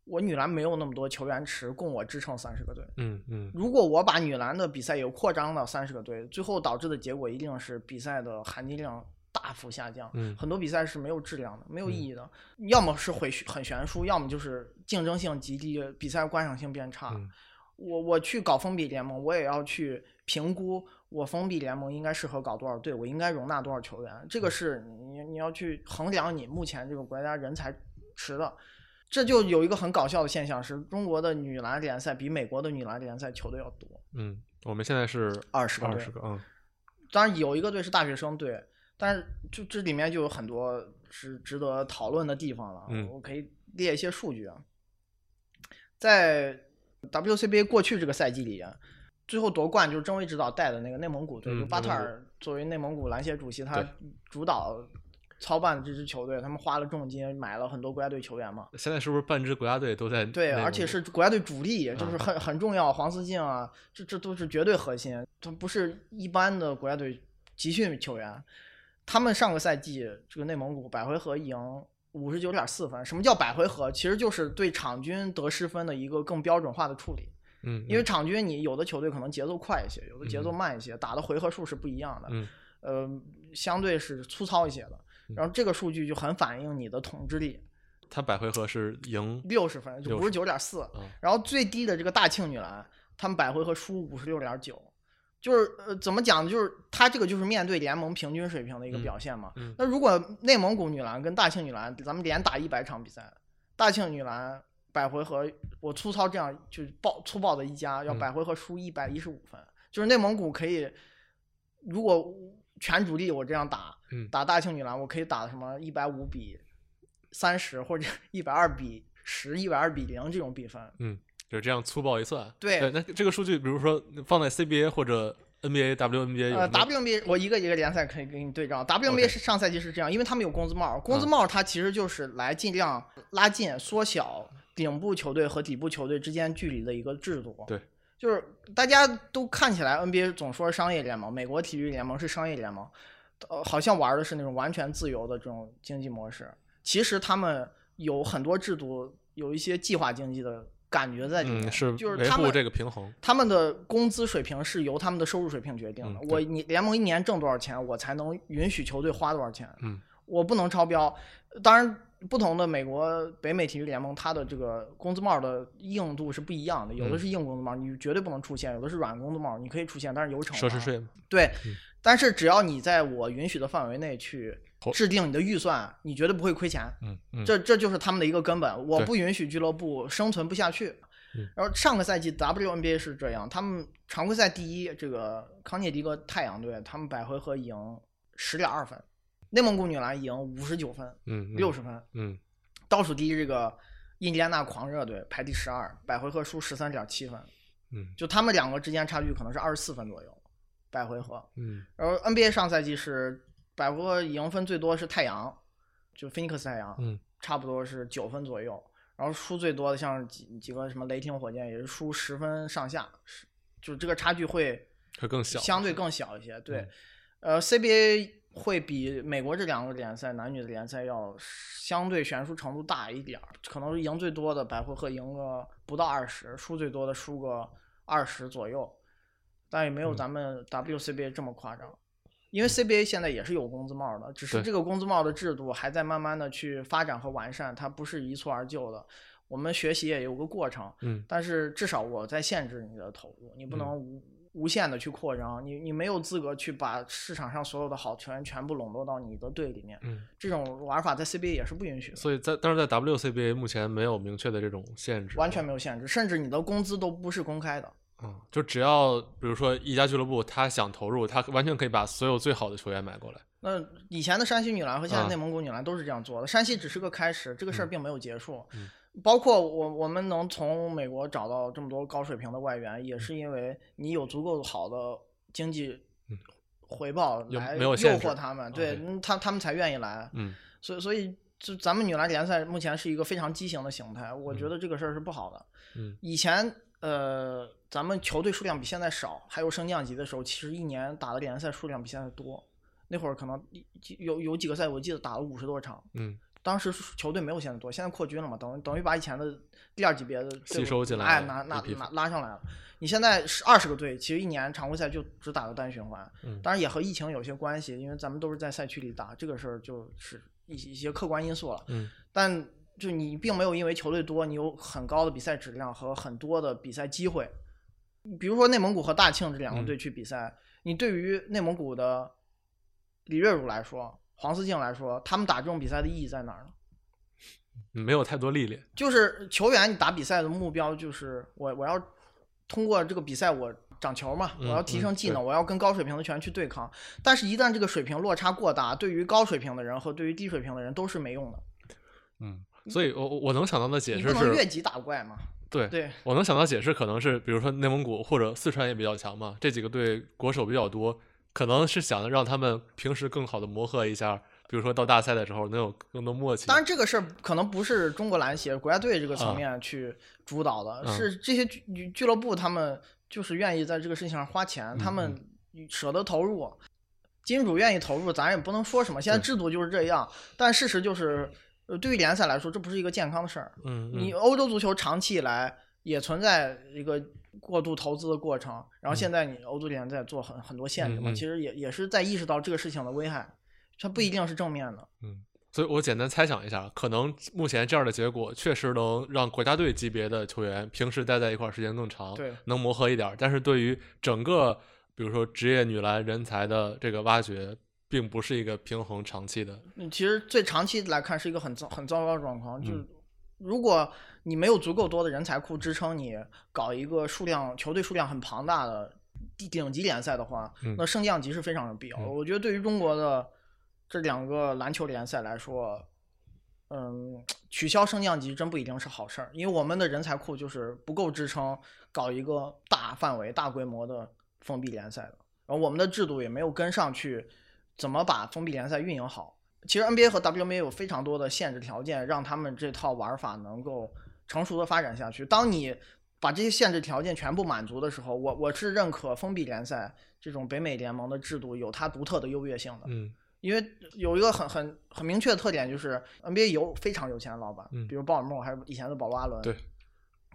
我女篮没有那么多球员池供我支撑三十个队。嗯嗯如果我把女篮的比赛有扩张到三十个队，最后导致的结果一定是比赛的含金量大幅下降。嗯很多比赛是没有质量的，没有意义的，要么是会很悬殊，要么就是竞争性极低，比赛观赏性变差。嗯我我去搞封闭联盟，我也要去评估我封闭联盟应该适合搞多少队，我应该容纳多少球员，这个是你你要去衡量你目前这个国家人才池的。这就有一个很搞笑的现象是，中国的女篮联赛比美国的女篮联赛球队要多，嗯，我们现在是二十个二十个，嗯当然有一个队是大学生队，但是就这里面就有很多值值得讨论的地方了。嗯我可以列一些数据啊，在 WCBA 过去这个赛季里，啊最后夺冠就是郑薇指导带的那个内蒙古队，嗯就巴特尔作为内蒙古篮协主席，他主导操办的这支球队，他们花了重金买了很多国家队球员嘛。现在是不是半支国家队都在对，而且是国家队主力，就是啊很很重要，黄思静啊，这这都是绝对核心，他不是一般的国家队集训球员。他们上个赛季这个内蒙古百回合赢五十九点四分，什么叫百回合？其实就是对场均得失分的一个更标准化的处理。嗯，因为场均你有的球队可能节奏快一些，有的节奏嗯慢一些，打的回合数是不一样的，嗯呃，相对是粗糙一些的。然后这个数据就很反映你的统治力，他百回合是赢六十分就五十九点四，啊，然后最低的这个大庆女篮，他们百回合输五十六点九，就是呃怎么讲？就是他这个就是面对联盟平均水平的一个嗯表现嘛。嗯那如果内蒙古女篮跟大庆女篮，咱们连打一百场比赛，大庆女篮百回合，我粗糙这样就是暴粗暴的一加，要嗯百回合输一百一十五分，就是内蒙古可以，如果全主力我这样打，嗯打大庆女篮，我可以打什么一百五比三十或者一百二比十、一百二比零这种比分。嗯，就这样粗暴一算。对那这个数据，比如说放在 CBA 或者 NBA、WNBA 有呃，WNBA 我一个一个联赛可以给你对照。WNBA 是上赛季是这样，因为他们有工资帽，工资帽它其实就是来尽量拉近、缩小顶部球队和底部球队之间距离的一个制度。对，就是大家都看起来 NBA 总说商业联盟，美国体育联盟是商业联盟，呃，好像玩的是那种完全自由的这种经济模式。其实他们有很多制度，有一些计划经济的感觉在里面，嗯是就是他们维护这个平衡。他们的工资水平是由他们的收入水平决定的。嗯我你联盟一年挣多少钱，我才能允许球队花多少钱。嗯，我不能超标。当然，不同的美国北美体育联盟，它的这个工资帽的硬度是不一样的。有的嗯是硬工资帽，你绝对不能出现；有的是软工资帽，你可以出现，但是有惩罚。奢侈税，对，嗯但是只要你在我允许的范围内去投制定你的预算，你绝对不会亏钱。嗯嗯，这这就是他们的一个根本。我不允许俱乐部生存不下去嗯。然后上个赛季 WNBA 是这样，他们常规赛第一，这个康涅狄格太阳队，他们百回合赢十点二分，内蒙古女篮赢五十九分，嗯六十分，嗯倒数第一这个印第安纳狂热队排第十二，百回合输十三点七分，嗯就他们两个之间差距可能是二十四分左右，百回合。嗯然后 NBA 上赛季是百回合赢分最多是太阳，就菲尼克斯太阳，嗯差不多是九分左右。然后输最多的像几几个什么雷霆、火箭也是输十分上下，是就这个差距会会更小。相对更小一些。对嗯，呃，CBA 会比美国这两个联赛男女的联赛要相对悬殊程度大一点儿，可能赢最多的百回合赢个不到二十，输最多的输个二十左右，但也没有嗯咱们 WCBA 这么夸张。因为 CBA 现在也是有工资帽的，只是这个工资帽的制度还在慢慢的去发展和完善，它不是一蹴而就的。我们学习也有个过程，嗯但是至少我在限制你的投入，你不能无、无限的去扩张，你你没有资格去把市场上所有的好球员全部笼络到你的队里面，嗯，这种玩法在 CBA 也是不允许的，所以在但是在 WCBA 目前没有明确的这种限制，完全没有限制，甚至你的工资都不是公开的。嗯，就只要比如说一家俱乐部他想投入，他完全可以把所有最好的球员买过来。那以前的山西女篮和现在啊内蒙古女篮都是这样做的，山西只是个开始，这个事儿嗯并没有结束。嗯包括我我们能从美国找到这么多高水平的外援，也是因为你有足够好的经济嗯回报来诱惑他们，对嗯他他们才愿意来。嗯所以所以就咱们女篮联赛目前是一个非常畸形的形态，我觉得这个事儿是不好的。嗯以前呃，咱们球队数量比现在少，还有升降级的时候，其实一年打的联赛数量比现在多。那会儿可能有有几个赛，我记得打了五十多场。嗯当时球队没有现在多，现在扩军了嘛，等于等于把以前的第二级别的吸收进来哎，拿拿拿拉上来了。你现在是二十个队，其实一年常规赛就只打个单循环，嗯当然也和疫情有些关系，因为咱们都是在赛区里打，这个事儿就是一些一些客观因素了。嗯但就你并没有因为球队多，你有很高的比赛质量和很多的比赛机会。比如说内蒙古和大庆这两个嗯队去比赛，你对于内蒙古的李月汝来说，黄思静来说，他们打这种比赛的意义在哪儿呢？没有太多历练。就是球员，你打比赛的目标就是我我要通过这个比赛我长球嘛，我嗯要提升技能，嗯我要跟高水平的球员去对抗。但是，一旦这个水平落差过大，对于高水平的人和对于低水平的人都是没用的。嗯，所以我我我能想到的解释是，越级打怪嘛？对对，我能想到解释可能是，比如说内蒙古或者四川也比较强嘛，这几个队国手比较多，可能是想让他们平时更好的磨合一下，比如说到大赛的时候能有更多默契。当然，这个事儿可能不是中国篮协、国家队这个层啊面去主导的，嗯是这些俱俱乐部他们就是愿意在这个事情上花钱，他嗯们舍得投入，金主愿意投入，咱也不能说什么。现在制度就是这样，但事实就是，呃，对于联赛来说，这不是一个健康的事儿。嗯，嗯你欧洲足球长期以来也存在一个过度投资的过程，然后现在你欧足联在做很很多限制嘛，其实也也是在意识到这个事情的危害，它不一定是正面的。嗯所以我简单猜想一下，可能目前这样的结果确实能让国家队级别的球员平时待在一块儿时间更长，对能磨合一点儿。但是对于整个比如说职业女篮人才的这个挖掘，并不是一个平衡长期的。嗯，其实最长期来看是一个很糟很糟糕的状况，就是嗯如果你没有足够多的人才库支撑你搞一个数量球队数量很庞大的顶级联赛的话，嗯那升降级是非常有必要的。嗯我觉得对于中国的这两个篮球联赛来说，嗯，取消升降级真不一定是好事儿，因为我们的人才库就是不够支撑搞一个大范围、大规模的封闭联赛的，然后我们的制度也没有跟上去，怎么把封闭联赛运营好。其实 NBA 和 WNBA 有非常多的限制条件，让他们这套玩法能够成熟的发展下去。当你把这些限制条件全部满足的时候，我我是认可封闭联赛这种北美联盟的制度有它独特的优越性的。嗯因为有一个很很很明确的特点，就是 NBA 有非常有钱的老板，嗯比如鲍尔默，还有以前的保罗阿伦，对，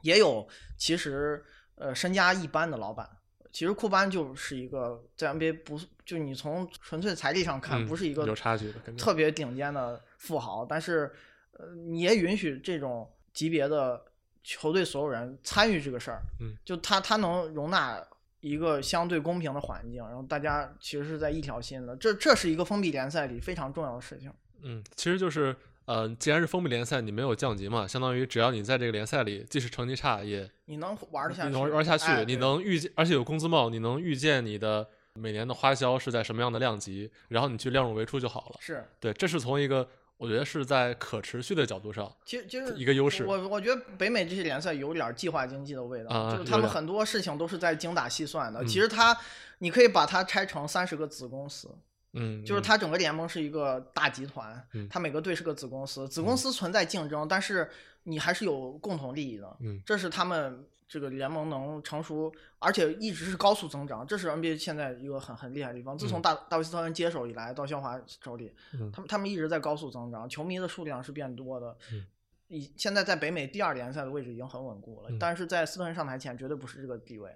也有其实呃身家一般的老板。其实库班就是一个在 NBA 不就你从纯粹财力上看，嗯不是一个有差距的特别顶尖的富豪，但是呃你也允许这种级别的球队所有人参与这个事儿，嗯，就他他能容纳一个相对公平的环境，然后大家其实是在一条心的，这这是一个封闭联赛里非常重要的事情。嗯，其实就是呃，既然是封闭联赛，你没有降级嘛，相当于只要你在这个联赛里，即使成绩差，也你能玩得下去，你能玩玩下去，你能预见，而且有工资帽，你能预见你的每年的花销是在什么样的量级，然后你去量入为出就好了。是，对，这是从一个我觉得是在可持续的角度上，其实就是一个优势我我觉得北美这些联赛有点儿计划经济的味道，啊就是他们很多事情都是在精打细算的。嗯其实它，你可以把它拆成三十个子公司，嗯，嗯就是它整个联盟是一个大集团，嗯它每个队是个子公司，子公司存在竞争，但是你还是有共同利益的，嗯这是他们这个联盟能成熟，而且一直是高速增长，这是 NBA 现在一个很很厉害的地方。自从嗯大大卫斯特恩接手以来，到肖华手里，嗯他们他们一直在高速增长，球迷的数量是变多的。嗯以现在在北美第二联赛的位置已经很稳固了，嗯但是在斯特恩上台前绝对不是这个地位。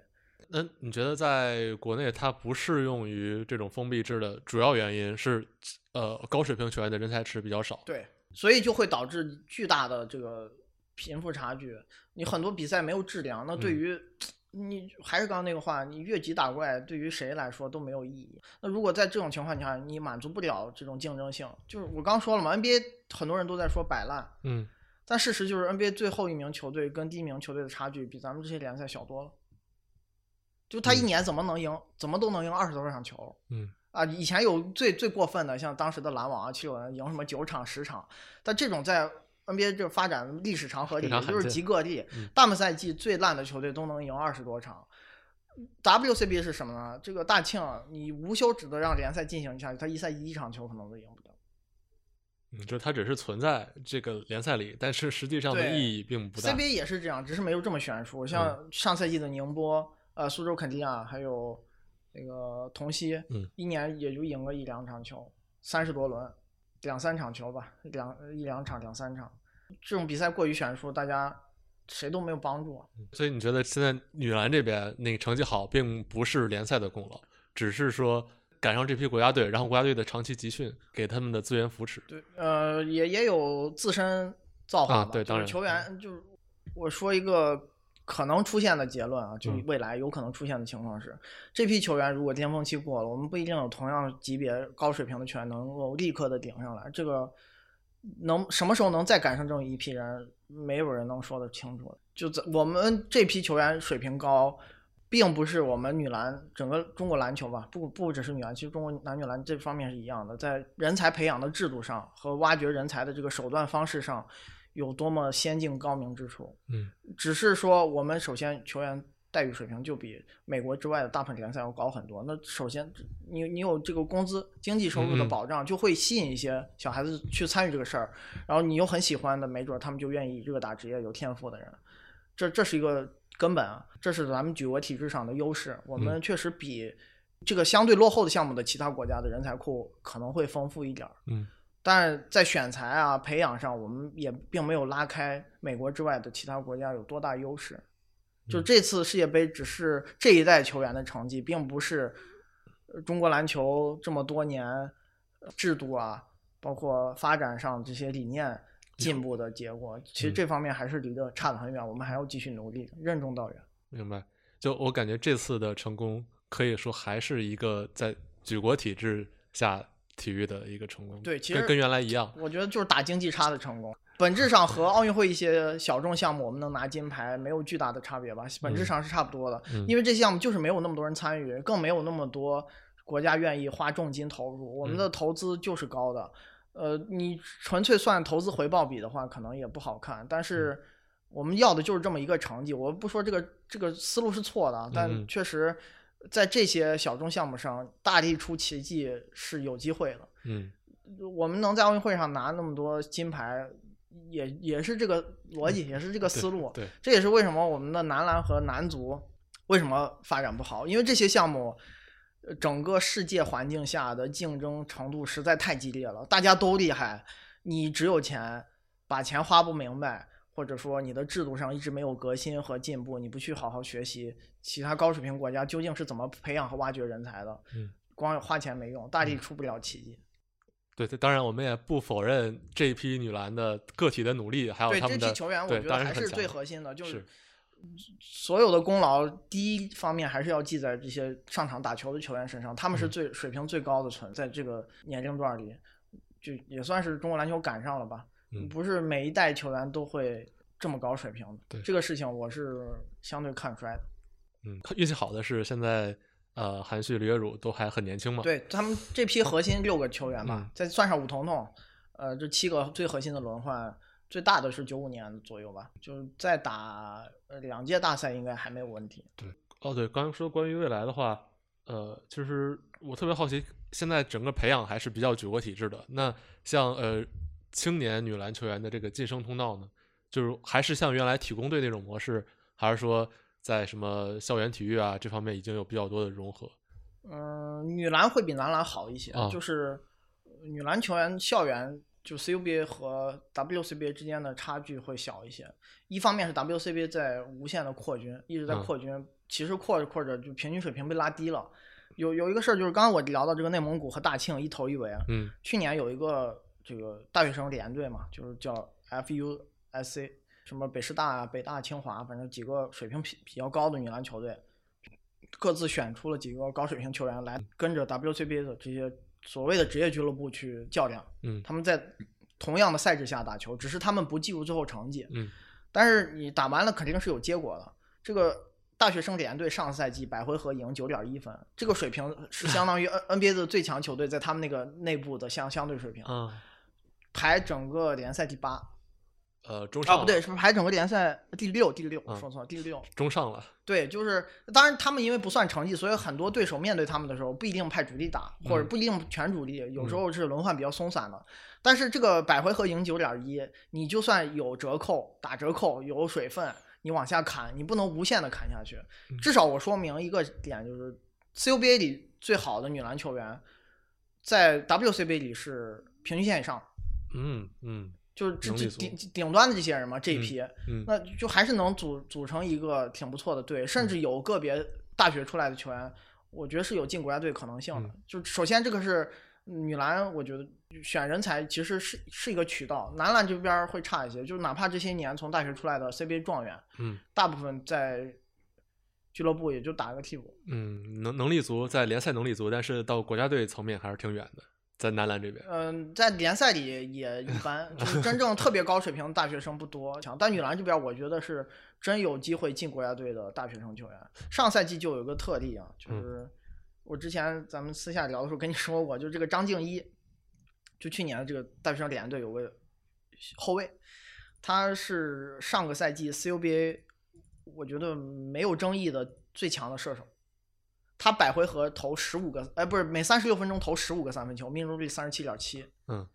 那你觉得在国内它不适用于这种封闭制的主要原因是，呃，高水平球员的人才池比较少。对，所以就会导致巨大的这个贫富差距。你很多比赛没有质量，那对嗯于、你还是刚刚那个话，你越级打怪对于谁来说都没有意义。那如果在这种情况下，你满足不了这种竞争性，就是我刚说了嘛，NBA 很多人都在说摆烂，嗯但事实就是 NBA 最后一名球队跟第一名球队的差距比咱们这些联赛小多了。就他一嗯年怎么能赢，怎么都能赢二十多场球。嗯啊，以前有最最过分的，像当时的篮网啊、七六人赢什么九场、十场，但这种在 NBA 这发展历史长河里也就是极个例嗯。大部赛季最烂的球队都能赢二十多场。WCB 是什么呢？这个大庆，你无休止的让联赛进行下去，他一赛季一场球可能都赢不了。嗯，就是它只是存在这个联赛里，但是实际上的意义并不大。CBA 也是这样，只是没有这么悬殊。像上赛季的宁波、呃苏州肯尼亚，还有那个同曦，嗯一年也就赢了一两场球，三十多轮，两三场球吧，两一两场两三场，这种比赛过于悬殊，大家谁都没有帮助。所以你觉得现在女篮这边那个成绩好，并不是联赛的功劳，只是说赶上这批国家队，然后国家队的长期集训给他们的资源扶持。对，呃，也也有自身造化吧。当然球员就是我说一个可能出现的结论啊，就嗯未来有可能出现的情况是，这批球员如果巅峰期过了，我们不一定有同样级别高水平的球员能够立刻的顶上来。这个能什么时候能再赶上这么一批人，没有人能说得清楚。就在我们这批球员水平高。并不是我们女篮整个中国篮球吧，不不只是女篮，其实中国男女篮这方面是一样的，在人才培养的制度上和挖掘人才的这个手段方式上，有多么先进高明之处。嗯，只是说我们首先球员待遇水平就比美国之外的大部分联赛要高很多。那首先你你有这个工资经济收入的保障，就会吸引一些小孩子去参与这个事儿，然后你又很喜欢的，没准他们就愿意以这个打职业，有天赋的人，这这是一个。根本啊，这是咱们举国体制上的优势。我们确实比这个相对落后的项目的其他国家的人才库可能会丰富一点儿。嗯，但是在选材啊、培养上，我们也并没有拉开美国之外的其他国家有多大优势。就这次世界杯只是这一代球员的成绩，并不是中国篮球这么多年制度啊，包括发展上这些理念。进步的结果，其实这方面还是离得差得很远，我们还要继续努力，任重道远。明白。就我感觉这次的成功，可以说还是一个在举国体制下体育的一个成功。对，其实跟跟原来一样。我觉得就是打经济差的成功。本质上和奥运会一些小众项目我们能拿金牌没有巨大的差别吧，本质上是差不多的。嗯因为这些项目就是没有那么多人参与，更没有那么多国家愿意花重金投入，我们的投资就是高的。呃，你纯粹算投资回报比的话，可能也不好看。但是我们要的就是这么一个成绩。我不说这个这个思路是错的，但嗯确实在这些小众项目上大力出奇迹是有机会的。嗯我们能在奥运会上拿那么多金牌，也也是这个逻辑，也是这个思路。对，这也是为什么我们的男篮和男足为什么发展不好，因为这些项目，呃整个世界环境下的竞争程度实在太激烈了，大家都厉害，你只有钱，把钱花不明白，或者说你的制度上一直没有革新和进步，你不去好好学习，其他高水平国家究竟是怎么培养和挖掘人才的？嗯，光花钱没用，大力出不了奇迹。对，当然我们也不否认这一批女篮的个体的努力，还有对这他们的批球员，我觉得还是最核心的，就是是所有的功劳，第一方面还是要记在这些上场打球的球员身上，他们是嗯最水平最高的存在这个年龄段里，就也算是中国篮球赶上了吧。嗯不是每一代球员都会这么高水平的，对这个事情我是相对看衰的。嗯，运气好的是现在呃韩旭、李月汝都还很年轻嘛，对他们这批核心六个球员嘛嗯，再算上武彤彤，呃，这七个最核心的轮换，最大的是九五年左右吧，就是再打呃两届大赛应该还没有问题。对哦，对，刚刚说关于未来的话，呃，就是我特别好奇，现在整个培养还是比较举国体制的。那像呃青年女篮球员的这个晋升通道呢，就是还是像原来体工队那种模式，还是说在什么校园体育啊这方面已经有比较多的融合？嗯，女篮会比男篮好一些，啊就是呃女篮球员校园就 CUBA 和 WCBA 之间的差距会小一些。一方面是 WCBA 在无限的扩军，一直在嗯扩军，其实扩着扩着就平均水平被拉低了。有有一个事儿就是刚刚我聊到这个内蒙古和大庆一头一尾啊，嗯去年有一个这个大学生联队嘛，就是叫 FUSC，什么北师大啊、北大、清华，反正几个水平比比较高的女篮球队，各自选出了几个高水平球员来跟着 WCBA 的这些所谓的职业俱乐部去较量。嗯他们在同样的赛制下打球，只是他们不记入最后成绩。嗯但是你打完了肯定是有结果的。这个大学生联队上个赛季百回合赢九点一分，这个水平是相当于 N NBA 的最强球队在他们那个内部的相相对水平，啊排整个联赛第八。啊，呃中上啊不对，是排整个联赛第六，第六，我说错了，第六。中上了，对，就是当然他们因为不算成绩，所以很多对手面对他们的时候不一定派主力打，或者嗯。不一定全主力，有时嗯。候是轮换比较松散的。但是这个百回合赢九点一，你就算有折扣、打折扣、有水分，你往下砍，你不能无限的砍下去。嗯。至少我说明一个点，就是 CUBA 里最好的女篮球员，在 WCBA 里是平均线以上，嗯嗯就是这顶顶端的这些人嘛，这一批。嗯那就还是能组组成一个挺不错的队，甚至有个别大学出来的球员，我觉得是有进国家队可能性的。嗯就首先这个是女篮，我觉得选人才其实是是一个渠道，男篮这边儿会差一些，就是哪怕这些年从大学出来的 CBA 状元，嗯大部分在俱乐部也就打个替补。嗯，能能力足，在联赛能力足，但是到国家队层面还是挺远的，在男篮这边。嗯，在联赛里也一般，就是真正特别高水平的大学生不多。强，但女篮这边我觉得是真有机会进国家队的大学生球员。上赛季就有一个特例啊，就是我之前咱们私下聊的时候跟你说过，就这个张静一，就去年的这个大学生联队有个后卫，他是上个赛季 CUBA 我觉得没有争议的最强的射手。他百回合投十五个，哎，不是每三十六分钟投十五个三分球，命中率三十七点七。嗯，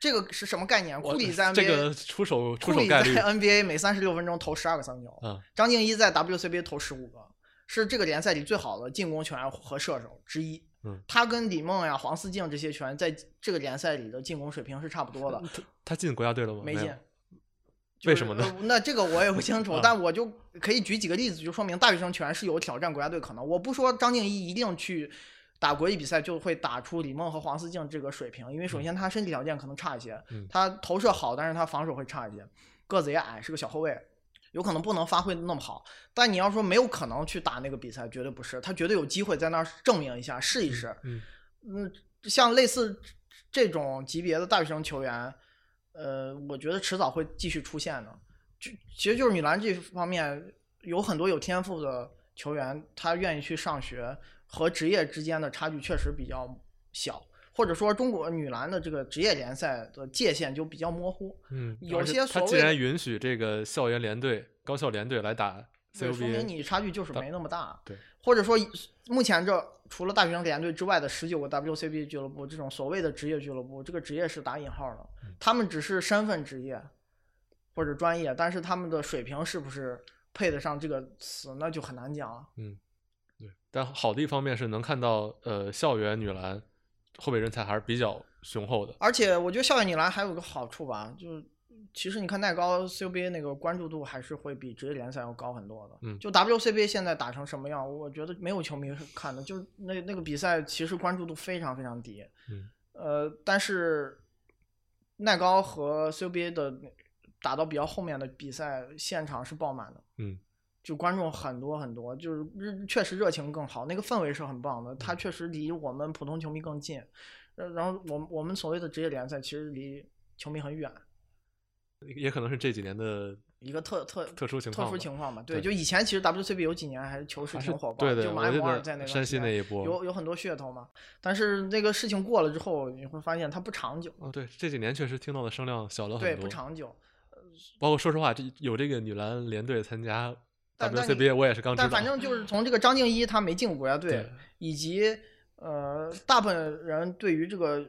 这个是什么概念？库里在 NBA，这个出手出库里在手概率，NBA 每三十六分钟投十二个三分球，嗯张敬一在 WCBA 投十五个，是这个联赛里最好的进攻球员和射手之一。嗯，他跟李梦呀、黄思静这些球员在这个联赛里的进攻水平是差不多的，他进国家队了吗？没进。就是为什么呢呃那这个我也不清楚，啊但我就可以举几个例子，就说明大学生球员是有挑战国家队可能。我不说张敬一一定去打国际比赛就会打出李梦和黄思静这个水平，因为首先他身体条件可能差一些，嗯他投射好，但是他防守会差一些，个子也矮，是个小后卫。有可能不能发挥那么好，但你要说没有可能去打那个比赛，绝对不是，他绝对有机会在那儿证明一下，试一试。嗯嗯，像类似这种级别的大学生球员，呃，我觉得迟早会继续出现的。就其实就是女篮这方面有很多有天赋的球员，他愿意去上学，和职业之间的差距确实比较小，或者说中国女篮的这个职业联赛的界限就比较模糊。嗯，有些所谓他既然允许这个校园联队、高校联队来打对，说明你差距就是没那么大。对，或者说目前这除了大学生联队之外的十九个 WCBA 俱乐部，这种所谓的职业俱乐部，这个职业是打引号的，嗯他们只是身份职业或者专业，但是他们的水平是不是配得上这个词，那就很难讲了。嗯，对。但好的一方面是能看到，呃，校园女篮后备人才还是比较雄厚的。而且我觉得校园女篮还有个好处吧，就是其实你看耐高 CUBA 那个关注度还是会比职业联赛要高很多的。嗯就 WCBA 现在打成什么样，我觉得没有球迷看的，就是那那个比赛其实关注度非常非常低。嗯。呃，但是耐高和 CUBA 的打到比较后面的比赛，现场是爆满的。嗯。就观众很多很多，就是确实热情更好，那个氛围是很棒的。它嗯确实离我们普通球迷更近，呃然后我我们所谓的职业联赛其实离球迷很远，也可能是这几年的一个特特特殊情况特殊情况吧。对，对就以前其实 WCB 有几年还是球市挺火爆，对对，就马伊我记得摩尔在那个山西那一波，有有很多噱头嘛。但是那个事情过了之后，你会发现它不长久，哦，对，这几年确实听到的声量小了，很多。对不长久。包括说实话，这有这个女篮联队参加 WCBA，我也是刚知道。但反正就是从这个张静一她没进过国家队，以及呃大部分人对于这个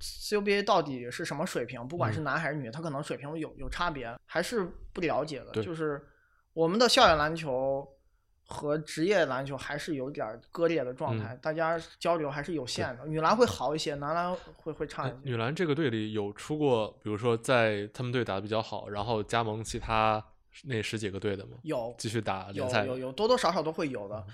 CUBA 到底是什么水平，不管是嗯男还是女，他可能水平有有差别，还是不了解的。就是我们的校园篮球和职业篮球还是有点儿割裂的状嗯态，大家交流还是有限的。女篮会好一些，男篮会会差一些。呃女篮这个队里有出过，比如说在他们队打的比较好，然后加盟其他那十几个队的吗？有继续打有联赛，有有多多少少都会有的。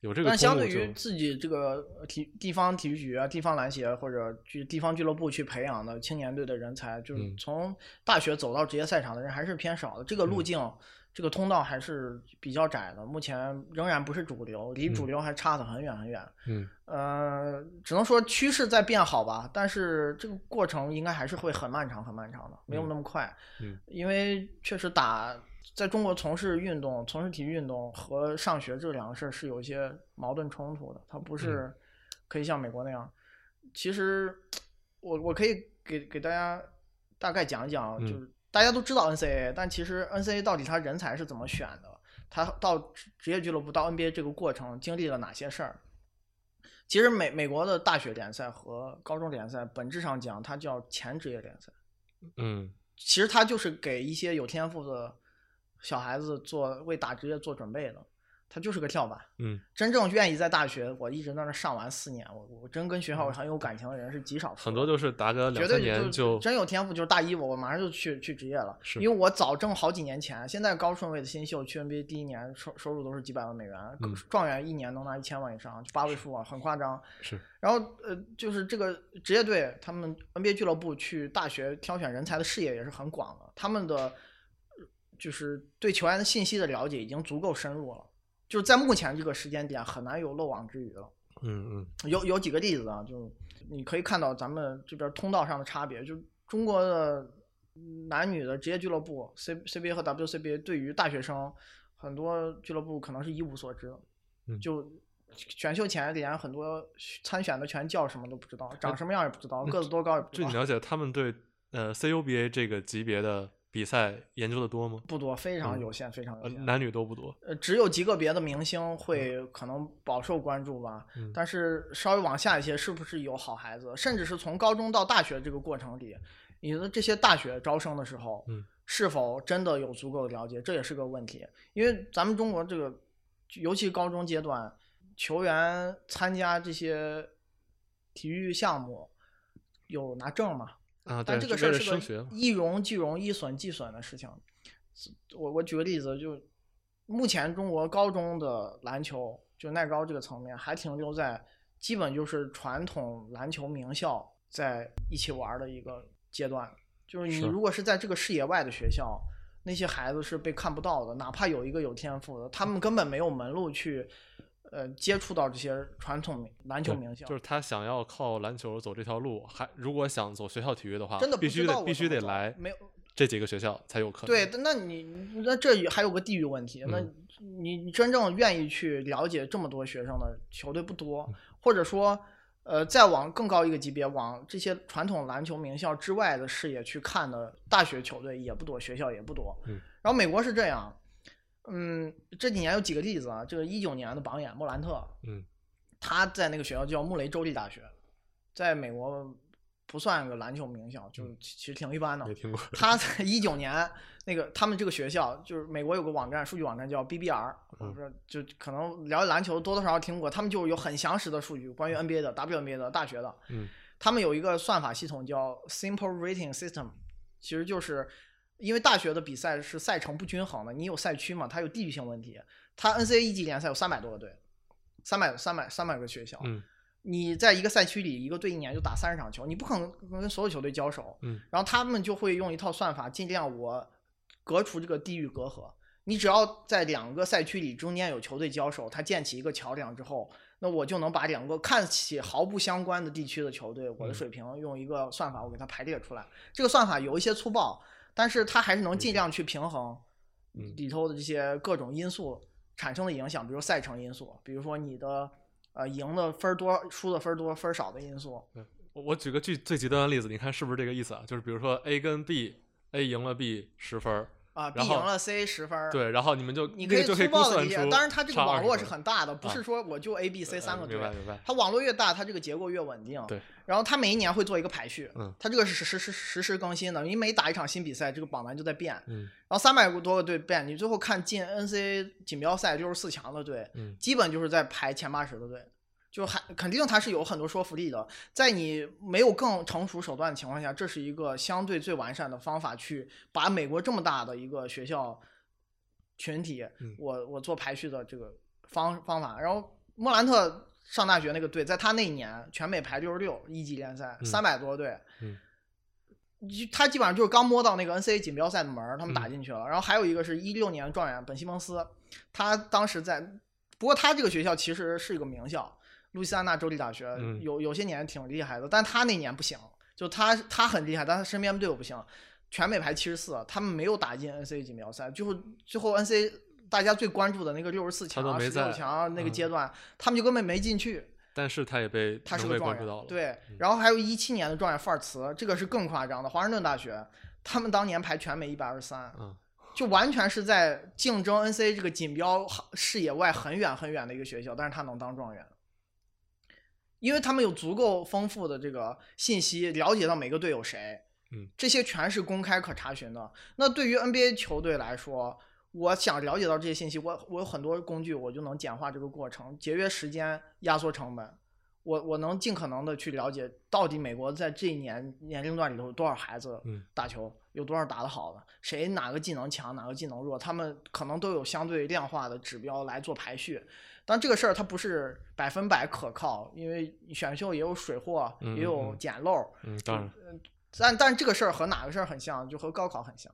有这个但相对于自己这个呃体地方体育局啊、地方篮协或者去地方俱乐部去培养的青年队的人才，就是嗯从大学走到职业赛场的人还是偏少的。这个路嗯径、这个通道还是比较窄的，目前仍然不是主流，离主嗯流还差得很远很远。嗯呃，只能说趋势在变好吧，但是这个过程应该还是会很漫长很漫长的，没有嗯那么快。嗯因为确实打在中国从事运动、从事体育运动和上学这两个事儿是有一些矛盾冲突的，它不是可以像美国那样。其实我我可以给给大家大概讲一讲，嗯就是大家都知道 NCAA，但其实 NCAA 到底它人才是怎么选的，它到职职业俱乐部到 NBA 这个过程经历了哪些事儿。其实美美国的大学联赛和高中联赛本质上讲，它叫前职业联赛。嗯其实它就是给一些有天赋的小孩子做为打职业做准备的，他就是个跳板。嗯真正愿意在大学，我一直在那上完四年，我我真跟学校很有感情的人是极少。很多就是打个两三年就真有天赋，就是大一我我马上就去去职业了，是因为我早挣好几年钱。现在高顺位的新秀去 NBA 第一年收收入都是几百万美元，嗯状元一年能拿一千万以上，就八位数啊，很夸张。是然后呃，就是这个职业队，他们 NBA 俱乐部去大学挑选人才的视野也是很广的，他们的呃就是对球员的信息的了解已经足够深入了，就是在目前这个时间点很难有漏网之鱼了。嗯嗯。有有几个例子啊，就你可以看到咱们这边通道上的差别，就中国的男女的职业俱乐部 C CBA 和 WCBA 对于大学生，很多俱乐部可能是一无所知就选秀前连很多参选的全叫什么都不知道，长什么样也不知道，个子多高也不知道，据你了解，他们对呃 CUBA 这个级别的比赛研究的多吗？不多，非常嗯有限，非常有呃，限。男女都不多。呃，只有极个别的明星会可能饱受关注吧，嗯但是稍微往下一些，是不是有好孩子，甚至是从高中到大学这个过程里，你的这些大学招生的时候，嗯是否真的有足够的了解，这也是个问题。因为咱们中国这个，尤其高中阶段，球员参加这些体育项目有拿证嘛？啊，但这个事儿是个。一荣俱荣，一损俱损的事情。我我举个例子，就目前中国高中的篮球，就耐高这个层面，还停留在基本就是传统篮球名校在一起玩的一个阶段。就是你如果是在这个视野外的学校，那些孩子是被看不到的，哪怕有一个有天赋的，他们根本没有门路去呃接触到这些传统篮球名校，就是他想要靠篮球走这条路，还如果想走学校体育的话，真的必须得必须得来没有这几个学校才有可能。对，那你那这还有个地域问题，那你你真正愿意去了解这么多学生的球队不多，或者说。呃，再往更高一个级别，往这些传统篮球名校之外的视野去看的大学球队也不多，学校也不多。嗯。然后美国是这样，嗯，这几年有几个例子啊，这个一九年的榜眼莫兰特，嗯，他在那个学校叫穆雷州立大学，在美国不算个篮球名校，就其实挺一般的。没听过。他在一九年。那个他们这个学校就是美国有个网站，数据网站叫 BBR，我说就可能了解篮球多多少少听过，他们就有很详实的数据，关于 NBA 的、WNBA 的、大学的。嗯，他们有一个算法系统叫 Simple Rating System，其实就是因为大学的比赛是赛程不均衡的，你有赛区嘛，它有地域性问题。它 NCAA 一级联赛有三百多个队，三百三百三百个学校。嗯，你在一个赛区里，一个队一年就打三十场球，你不可能跟所有球队交手。嗯，然后他们就会用一套算法，尽量我。隔除这个地域隔阂，你只要在两个赛区里中间有球队交手，它建起一个桥梁之后，那我就能把两个看起毫不相关的地区的球队，我的水平用一个算法我给它排列出来。这个算法有一些粗暴，但是它还是能尽量去平衡里头的这些各种因素产生的影响，比如赛程因素，比如说你的呃赢的分多、输的分多、分少的因素。我我举个最最极端的例子，你看是不是这个意思啊？就是比如说 A 跟 B，A 赢了 B 十分。啊，B 赢了 C 十分对，然后你们就你可以粗暴的理解，当然它这个网络是很大的，不是说我就 A、B、C 三个队，明白明白。它网络越大，它这个结构越稳定。对，然后它每一年会做一个排序，嗯，它这个是实时实时更新的，你每打一场新比赛，这个榜单就在变，嗯，然后三百多个队变，你最后看进 NCAA 锦标赛六十四强的队，嗯，基本就是在排前八十的队。就还肯定它是有很多说服力的，在你没有更成熟手段的情况下，这是一个相对最完善的方法，去把美国这么大的一个学校群体，我我做排序的这个方方法。然后莫兰特上大学那个队，在他那一年全美排六十六，一级联赛三百多队，他基本上就是刚摸到那个 NCAA 锦标赛的门他们打进去了。然后还有一个是一六年状元本西蒙斯，他当时在，不过他这个学校其实是一个名校。路易斯安那州立大学有有些年挺厉害的，但他那年不行，就他他很厉害，但他身边队友不行，全美排七十四，他们没有打进 NCAA 锦标赛，最后最后 NCAA 大家最关注的那个六十四强、十六强那个阶段，他们就根本没进去。但是他也被他是个状元，对。然后还有一七年的状元范尔茨，这个是更夸张的，华盛顿大学，他们当年排全美一百二十三，就完全是在竞争 NCAA 这个锦标视野外很远很远的一个学校，但是他能当状元。因为他们有足够丰富的这个信息，了解到每个队有谁，嗯，这些全是公开可查询的。那对于 NBA 球队来说，我想了解到这些信息，我我有很多工具，我就能简化这个过程，节约时间，压缩成本。我我能尽可能的去了解到底美国在这一年年龄段里头有多少孩子打球，有多少打得好的，谁哪个技能强，哪个技能弱，他们可能都有相对量化的指标来做排序。但这个事儿它不是百分百可靠，因为选秀也有水货，也有捡漏。嗯，当然。但但这个事儿和哪个事儿很像？就和高考很像。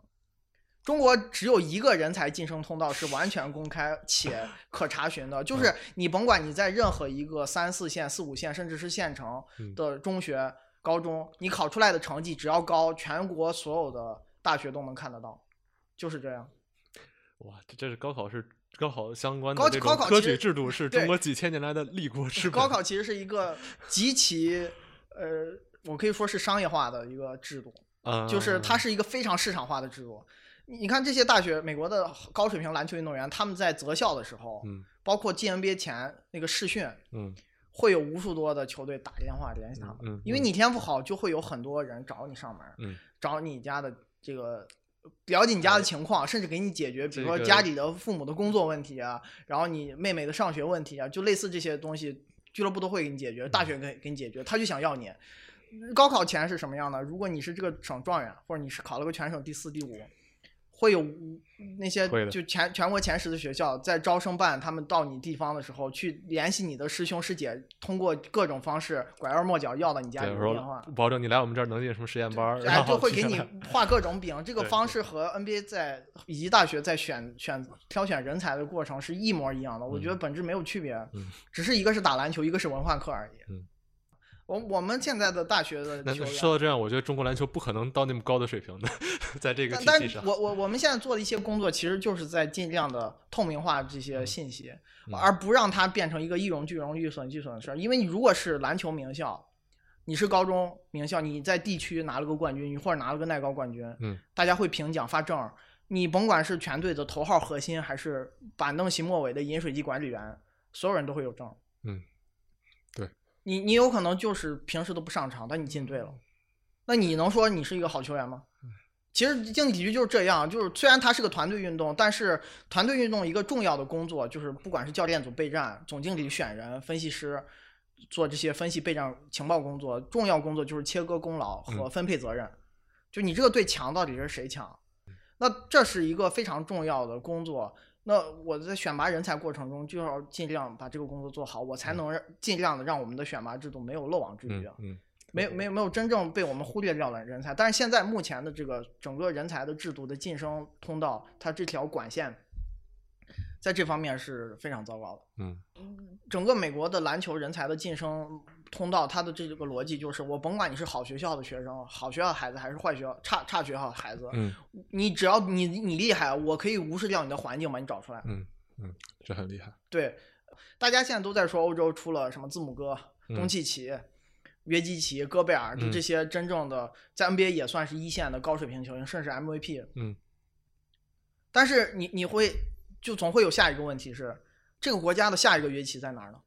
中国只有一个人才晋升通道是完全公开且 可查询的，就是你甭管你在任何一个三四线、四五线，甚至是县城的中学、高中，你考出来的成绩只要高，全国所有的大学都能看得到，就是这样。哇，这这是高考是。高考相关的这种科举制度是中国几千年来的立国之本。高考其实是一个极其呃，我可以说是商业化的一个制度，就是它是一个非常市场化的制度。你看这些大学，美国的高水平篮球运动员，他们在择校的时候，嗯包括进 NBA 前那个试训，嗯会有无数多的球队打电话联系他们，嗯因为你天赋好，就会有很多人找你上门，嗯找你家的这个。了解你家的情况，甚至给你解决，比如说家里的父母的工作问题啊，然后你妹妹的上学问题啊，就类似这些东西，俱乐部都会给你解决，大学给给你解决，他就想要你。高考前是什么样的？如果你是这个省状元，或者你是考了个全省第四、第五，会有那些就全全国前十的学校在招生办，他们到你地方的时候去联系你的师兄师姐，通过各种方式拐弯抹角要到你家，里我的电话。保证你来我们这儿能进什么实验班儿，哎，就会给你画各种饼。这个方式和 NBA 在以及大学在选选挑选人才的过程是一模一样的，我觉得本质没有区别，嗯只是一个是打篮球，一个是文化课而已。嗯我我们现在的大学的那球员，说到这样，我觉得中国篮球不可能到那么高的水平的，在这个但但体系上。我我我们现在做的一些工作，其实就是在尽量的透明化这些信息，嗯而不让它变成一个一荣俱荣、一损俱损的事儿。因为你如果是篮球名校，你是高中名校，你在地区拿了个冠军，你或者拿了个耐高冠军，嗯，大家会评奖发证儿。你甭管是全队的头号核心，还是板凳席末尾的饮水机管理员，所有人都会有证儿。嗯，对你你有可能就是平时都不上场，但你进队了，那你能说你是一个好球员吗？其实竞技体育就是这样，就是虽然它是个团队运动，但是团队运动一个重要的工作就是，不管是教练组备战、总经理选人、分析师做这些分析备战情报工作，重要工作就是切割功劳和分配责任。就你这个队强到底是谁强？那这是一个非常重要的工作。那我在选拔人才过程中就要尽量把这个工作做好，我才能让尽量的让我们的选拔制度没有漏网之鱼啊。嗯嗯没有没有没有真正被我们忽略掉的人才，但是现在目前的这个整个人才的制度的晋升通道，它这条管线，在这方面是非常糟糕的。嗯整个美国的篮球人才的晋升通道，它的这个逻辑就是，我甭管你是好学校的学生、好学校的孩子，还是坏学校、差差学校的孩子，嗯你只要你你厉害，我可以无视掉你的环境把你找出来。嗯嗯，这很厉害。对，大家现在都在说欧洲出了什么字母哥、嗯东契奇、约基奇、戈贝尔，就嗯这些真正的在 NBA 也算是一线的高水平球员，甚至 MVP。嗯但是你你会就总会有下一个问题是，这个国家的下一个约基奇在哪儿呢？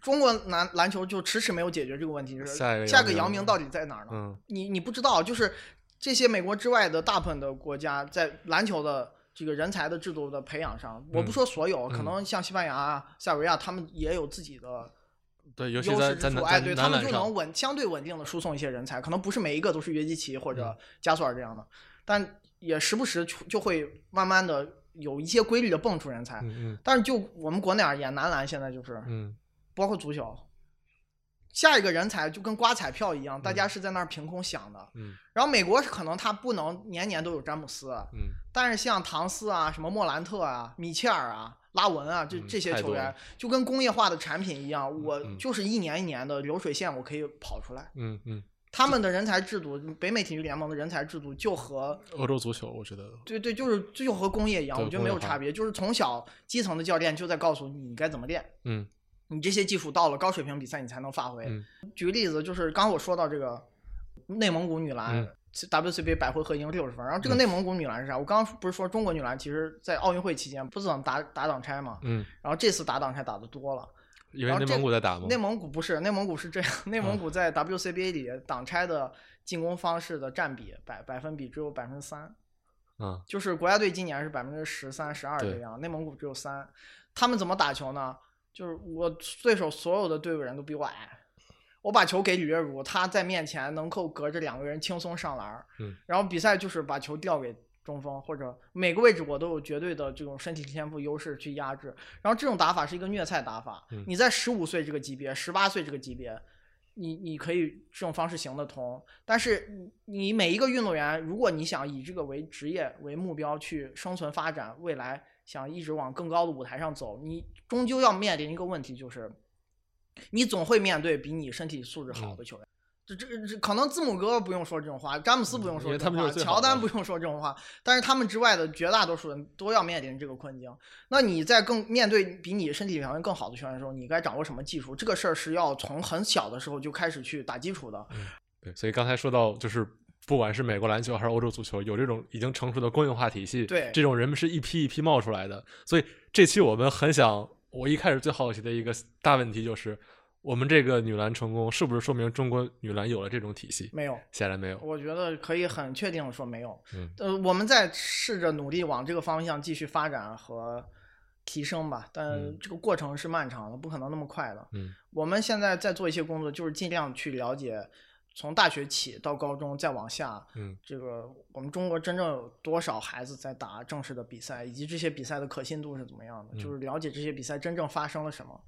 中国篮篮球就迟迟没有解决这个问题，就是下个姚明到底在哪儿呢？嗯。你你不知道，就是这些美国之外的大部分的国家在篮球的这个人才的制度的培养上，我不说所有，可嗯。能像西班牙、啊、塞尔维亚，他们也有自己的对，尤其优势之处，在在哎，对他们就能稳相对稳定的输送一些人才，可能不是每一个都是约基奇或嗯。者加索尔这样的，但也时不时就就会慢慢的有一些规律的蹦出人才。嗯嗯。但是就我们国内而言，男篮现在就是嗯包括足球，下一个人才就跟刮彩票一样，大家是在那儿凭空想的。嗯。然后美国可能他不能年年都有詹姆斯，嗯。但是像唐斯啊、什么莫兰特啊、米切尔啊、拉文啊，这嗯这些球员就跟工业化的产品一样，我嗯。就是一年一年的流水线，我可以跑出来。嗯嗯，他们的人才制度，北美体育联盟的人才制度就和欧洲足球我觉得对对，就是就和工业一样，我觉得没有差别，就是从小基层的教练就在告诉你你该怎么练，嗯你这些技术到了高水平比赛你才能发挥。嗯举个例子，就是刚刚我说到这个内蒙古女篮。嗯 WCBA 百回合赢六十分，然后这个嗯内蒙古女篮是啥？我刚刚不是说中国女篮其实，在奥运会期间不怎么打打挡拆嘛，嗯，然后这次打挡拆打的多了。因为内蒙古在打吗内？蒙古不是，内蒙古是这样，内蒙啊古在 WCBA 里挡拆的进攻方式的占比百百分比只有百分之三，嗯就是国家队今年是百分之十三、十二这样，内蒙古只有三。他们怎么打球呢？就是我对手所有的队伍人都比我矮，我把球给吕月如，他在面前能够隔着两个人轻松上篮儿，嗯。然后比赛就是把球调给中锋或者每个位置我都有绝对的这种身体天赋优势去压制，然后这种打法是一个虐菜打法。嗯。你在十五岁这个级别、十八岁这个级别，你你可以这种方式行得通，但是你你每一个运动员，如果你想以这个为职业为目标去生存发展，未来想一直往更高的舞台上走，你终究要面临一个问题，就是你总会面对比你身体素质嗯好的球员。这这这可能字母哥不用说这种话，詹姆斯不用说这种话，乔丹不用说这种话，但是他们之外的绝大多数人都要面临这个困境。那你在更面对比你身体条件更好的球员的时候，你该掌握什么技术？这个事儿是要从很小的时候就开始去打基础的。对，所以刚才说到就是。不管是美国篮球还是欧洲足球，有这种已经成熟的工业化体系，对这种人们是一批一批冒出来的。所以这期我们很想，我一开始最好奇的一个大问题就是，我们这个女篮成功，是不是说明中国女篮有了这种体系？没有，显然没有。我觉得可以很确定的说没有。嗯呃，我们在试着努力往这个方向继续发展和提升吧，但嗯这个过程是漫长的，不可能那么快的。嗯我们现在在做一些工作，就是尽量去了解从大学起到高中再往下，嗯这个我们中国真正有多少孩子在打正式的比赛，以及这些比赛的可信度是怎么样的，嗯就是了解这些比赛真正发生了什么，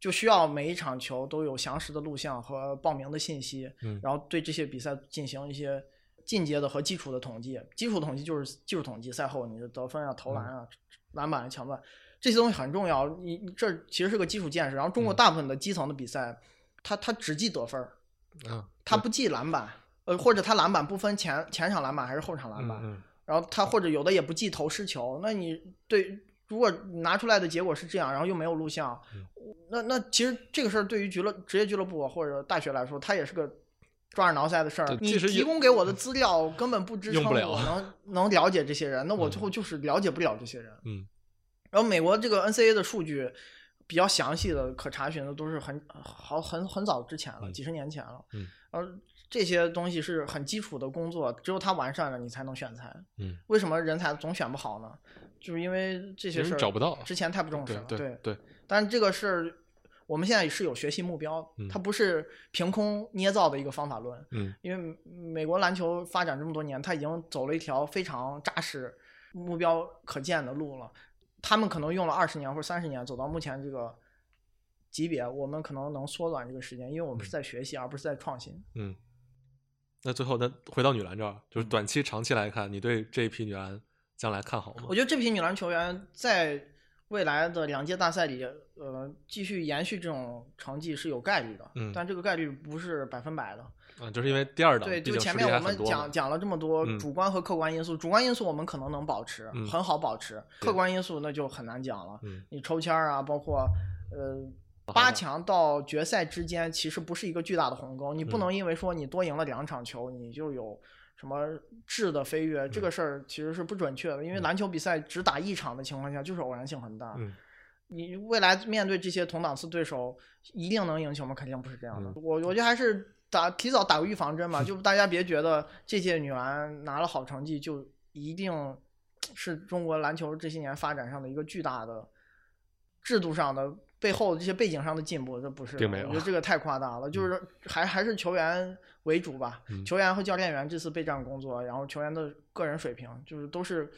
就需要每一场球都有详实的录像和报名的信息，嗯然后对这些比赛进行一些进阶的和基础的统计。基础统计就是技术统计，赛后你的得分啊、投篮啊、篮板、抢断这些东西很重要。你你这其实是个基础建设。然后中国嗯大部分的基层的比赛，他他只记得分儿，啊，他不记篮板，呃，或者他篮板不分前前场篮板还是后场篮板，嗯然后他或者有的也不记投失球，那你对如果拿出来的结果是这样，然后又没有录像，嗯那那其实这个事儿对于俱乐职业俱乐部或者大学来说，它也是个抓耳挠腮的事儿。你提供给我的资料根本不支撑我能 能了解这些人，那我最嗯后就是了解不了这些人。嗯然后美国这个 NCAA 的数据比较详细的、可查询的都是很好很很早之前了，嗯几十年前了。嗯，而这些东西是很基础的工作，只有它完善了，你才能选材。嗯，为什么人才总选不好呢？就是因为这些事儿找不到之前太不重视了。对对对，但是这个事儿我们现在是有学习目标它不是凭空捏造的一个方法论。嗯因为美国篮球发展这么多年，它已经走了一条非常扎实、目标可见的路了。他们可能用了二十年或者三十年走到目前这个级别，我们可能能缩短这个时间，因为我们是在学习，而不是在创新。嗯。那最后，那回到女篮这儿，就是短期、长期来看，你对这一批女篮将来看好吗我？觉得这批女篮球员在未来的两届大赛里，呃，继续延续这种成绩是有概率的，嗯但这个概率不是百分百的。啊，就是因为第二档对，就前面我们讲讲了这么多嗯主观和客观因素，主观因素我们可能能保持，嗯很好保持；客观因素那就很难讲了。嗯你抽签儿啊，包括呃八强到决赛之间，其实不是一个巨大的鸿沟，你不嗯能因为说你多赢了两场球，你就有什么质的飞跃，这个事儿其实是不准确的，因为嗯篮球比赛只打一场的情况下，就是偶然性很大。嗯你未来面对这些同档次对手，一定能赢球吗？肯定不是这样的。嗯我我觉得还是打提早打个预防针吧，就大家别觉得这届女篮拿了好成绩就一定是中国篮球这些年发展上的一个巨大的制度上的背后这些背景上的进步，这不是。并没有我觉得这个太夸大了，就是还还是球员为主吧，嗯球员和教练员这次备战工作，然后球员的个人水平，就是都是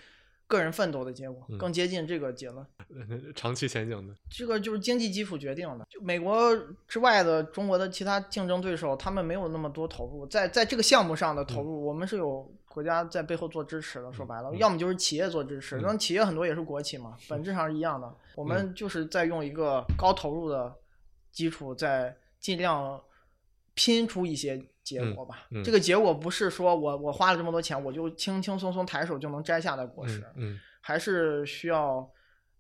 个人奋斗的结果，嗯更接近这个结论。呃长期前景的，这个就是经济基础决定的。就美国之外的中国的其他竞争对手，他们没有那么多投入，在在这个项目上的投入，我们是有国家在背后做支持了。说白了，嗯要么就是企业做支持，嗯那企业很多也是国企嘛，本质上是一样的。我们就是在用一个高投入的基础，在尽量拼出一些结果吧。这个结果不是说我我花了这么多钱，我就轻轻松松抬手就能摘下的果实。嗯还是需要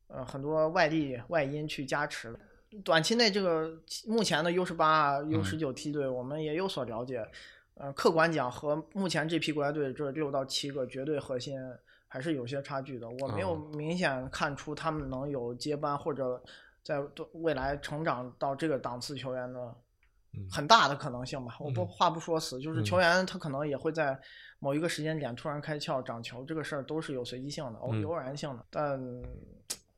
呃很多外力外因去加持的。短期内，这个目前的 U 十八、U 十九梯队，我们也有所了解。呃，客观讲，和目前这批国家队这六到七个绝对核心还是有些差距的。我没有哦明显看出他们能有接班或者在未来成长到这个档次球员的嗯很大的可能性吧。我不嗯话不说死，就是嗯球员他可能也会在某一个时间点突然开窍长球，这个事儿都是有随机性的，偶偶然性的，但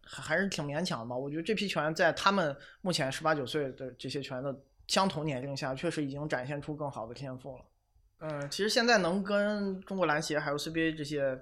还还是挺勉强的吧。我觉得这批球员在他们目前十八九岁的这些球员的相同年龄下，确实已经展现出更好的天赋了。嗯，其实现在能跟中国篮协还有 CBA 这些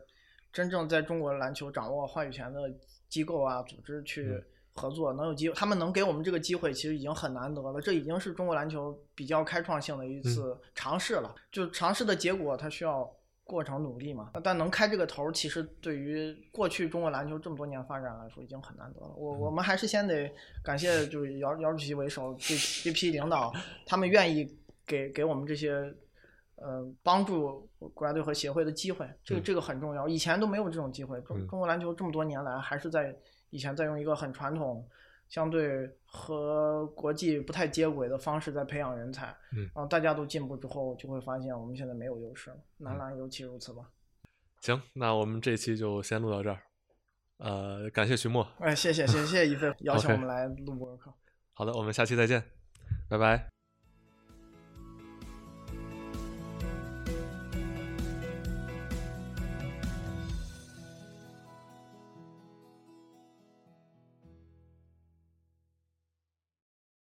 真正在中国篮球掌握话语权的机构啊、组织去嗯合作，能有机会，他们能给我们这个机会，其实已经很难得了。这已经是中国篮球比较开创性的一次尝试了。就尝试的结果，它需要过程努力嘛。但能开这个头，其实对于过去中国篮球这么多年发展来说，已经很难得了。我我们还是先得感谢，就是姚姚主席为首这这批领导，他们愿意给给我们这些。呃，帮助国家队和协会的机会，这个嗯这个很重要。以前都没有这种机会。中嗯中国篮球这么多年来，还是在以前在用一个很传统、相对和国际不太接轨的方式在培养人才。嗯然后大家都进步之后，就会发现我们现在没有优势了。男嗯篮尤其如此吧。行，那我们这期就先录到这儿。呃，感谢徐墨。哎，谢谢谢谢谢谢一飞 邀请我们来录播客。好的，我们下期再见，拜拜。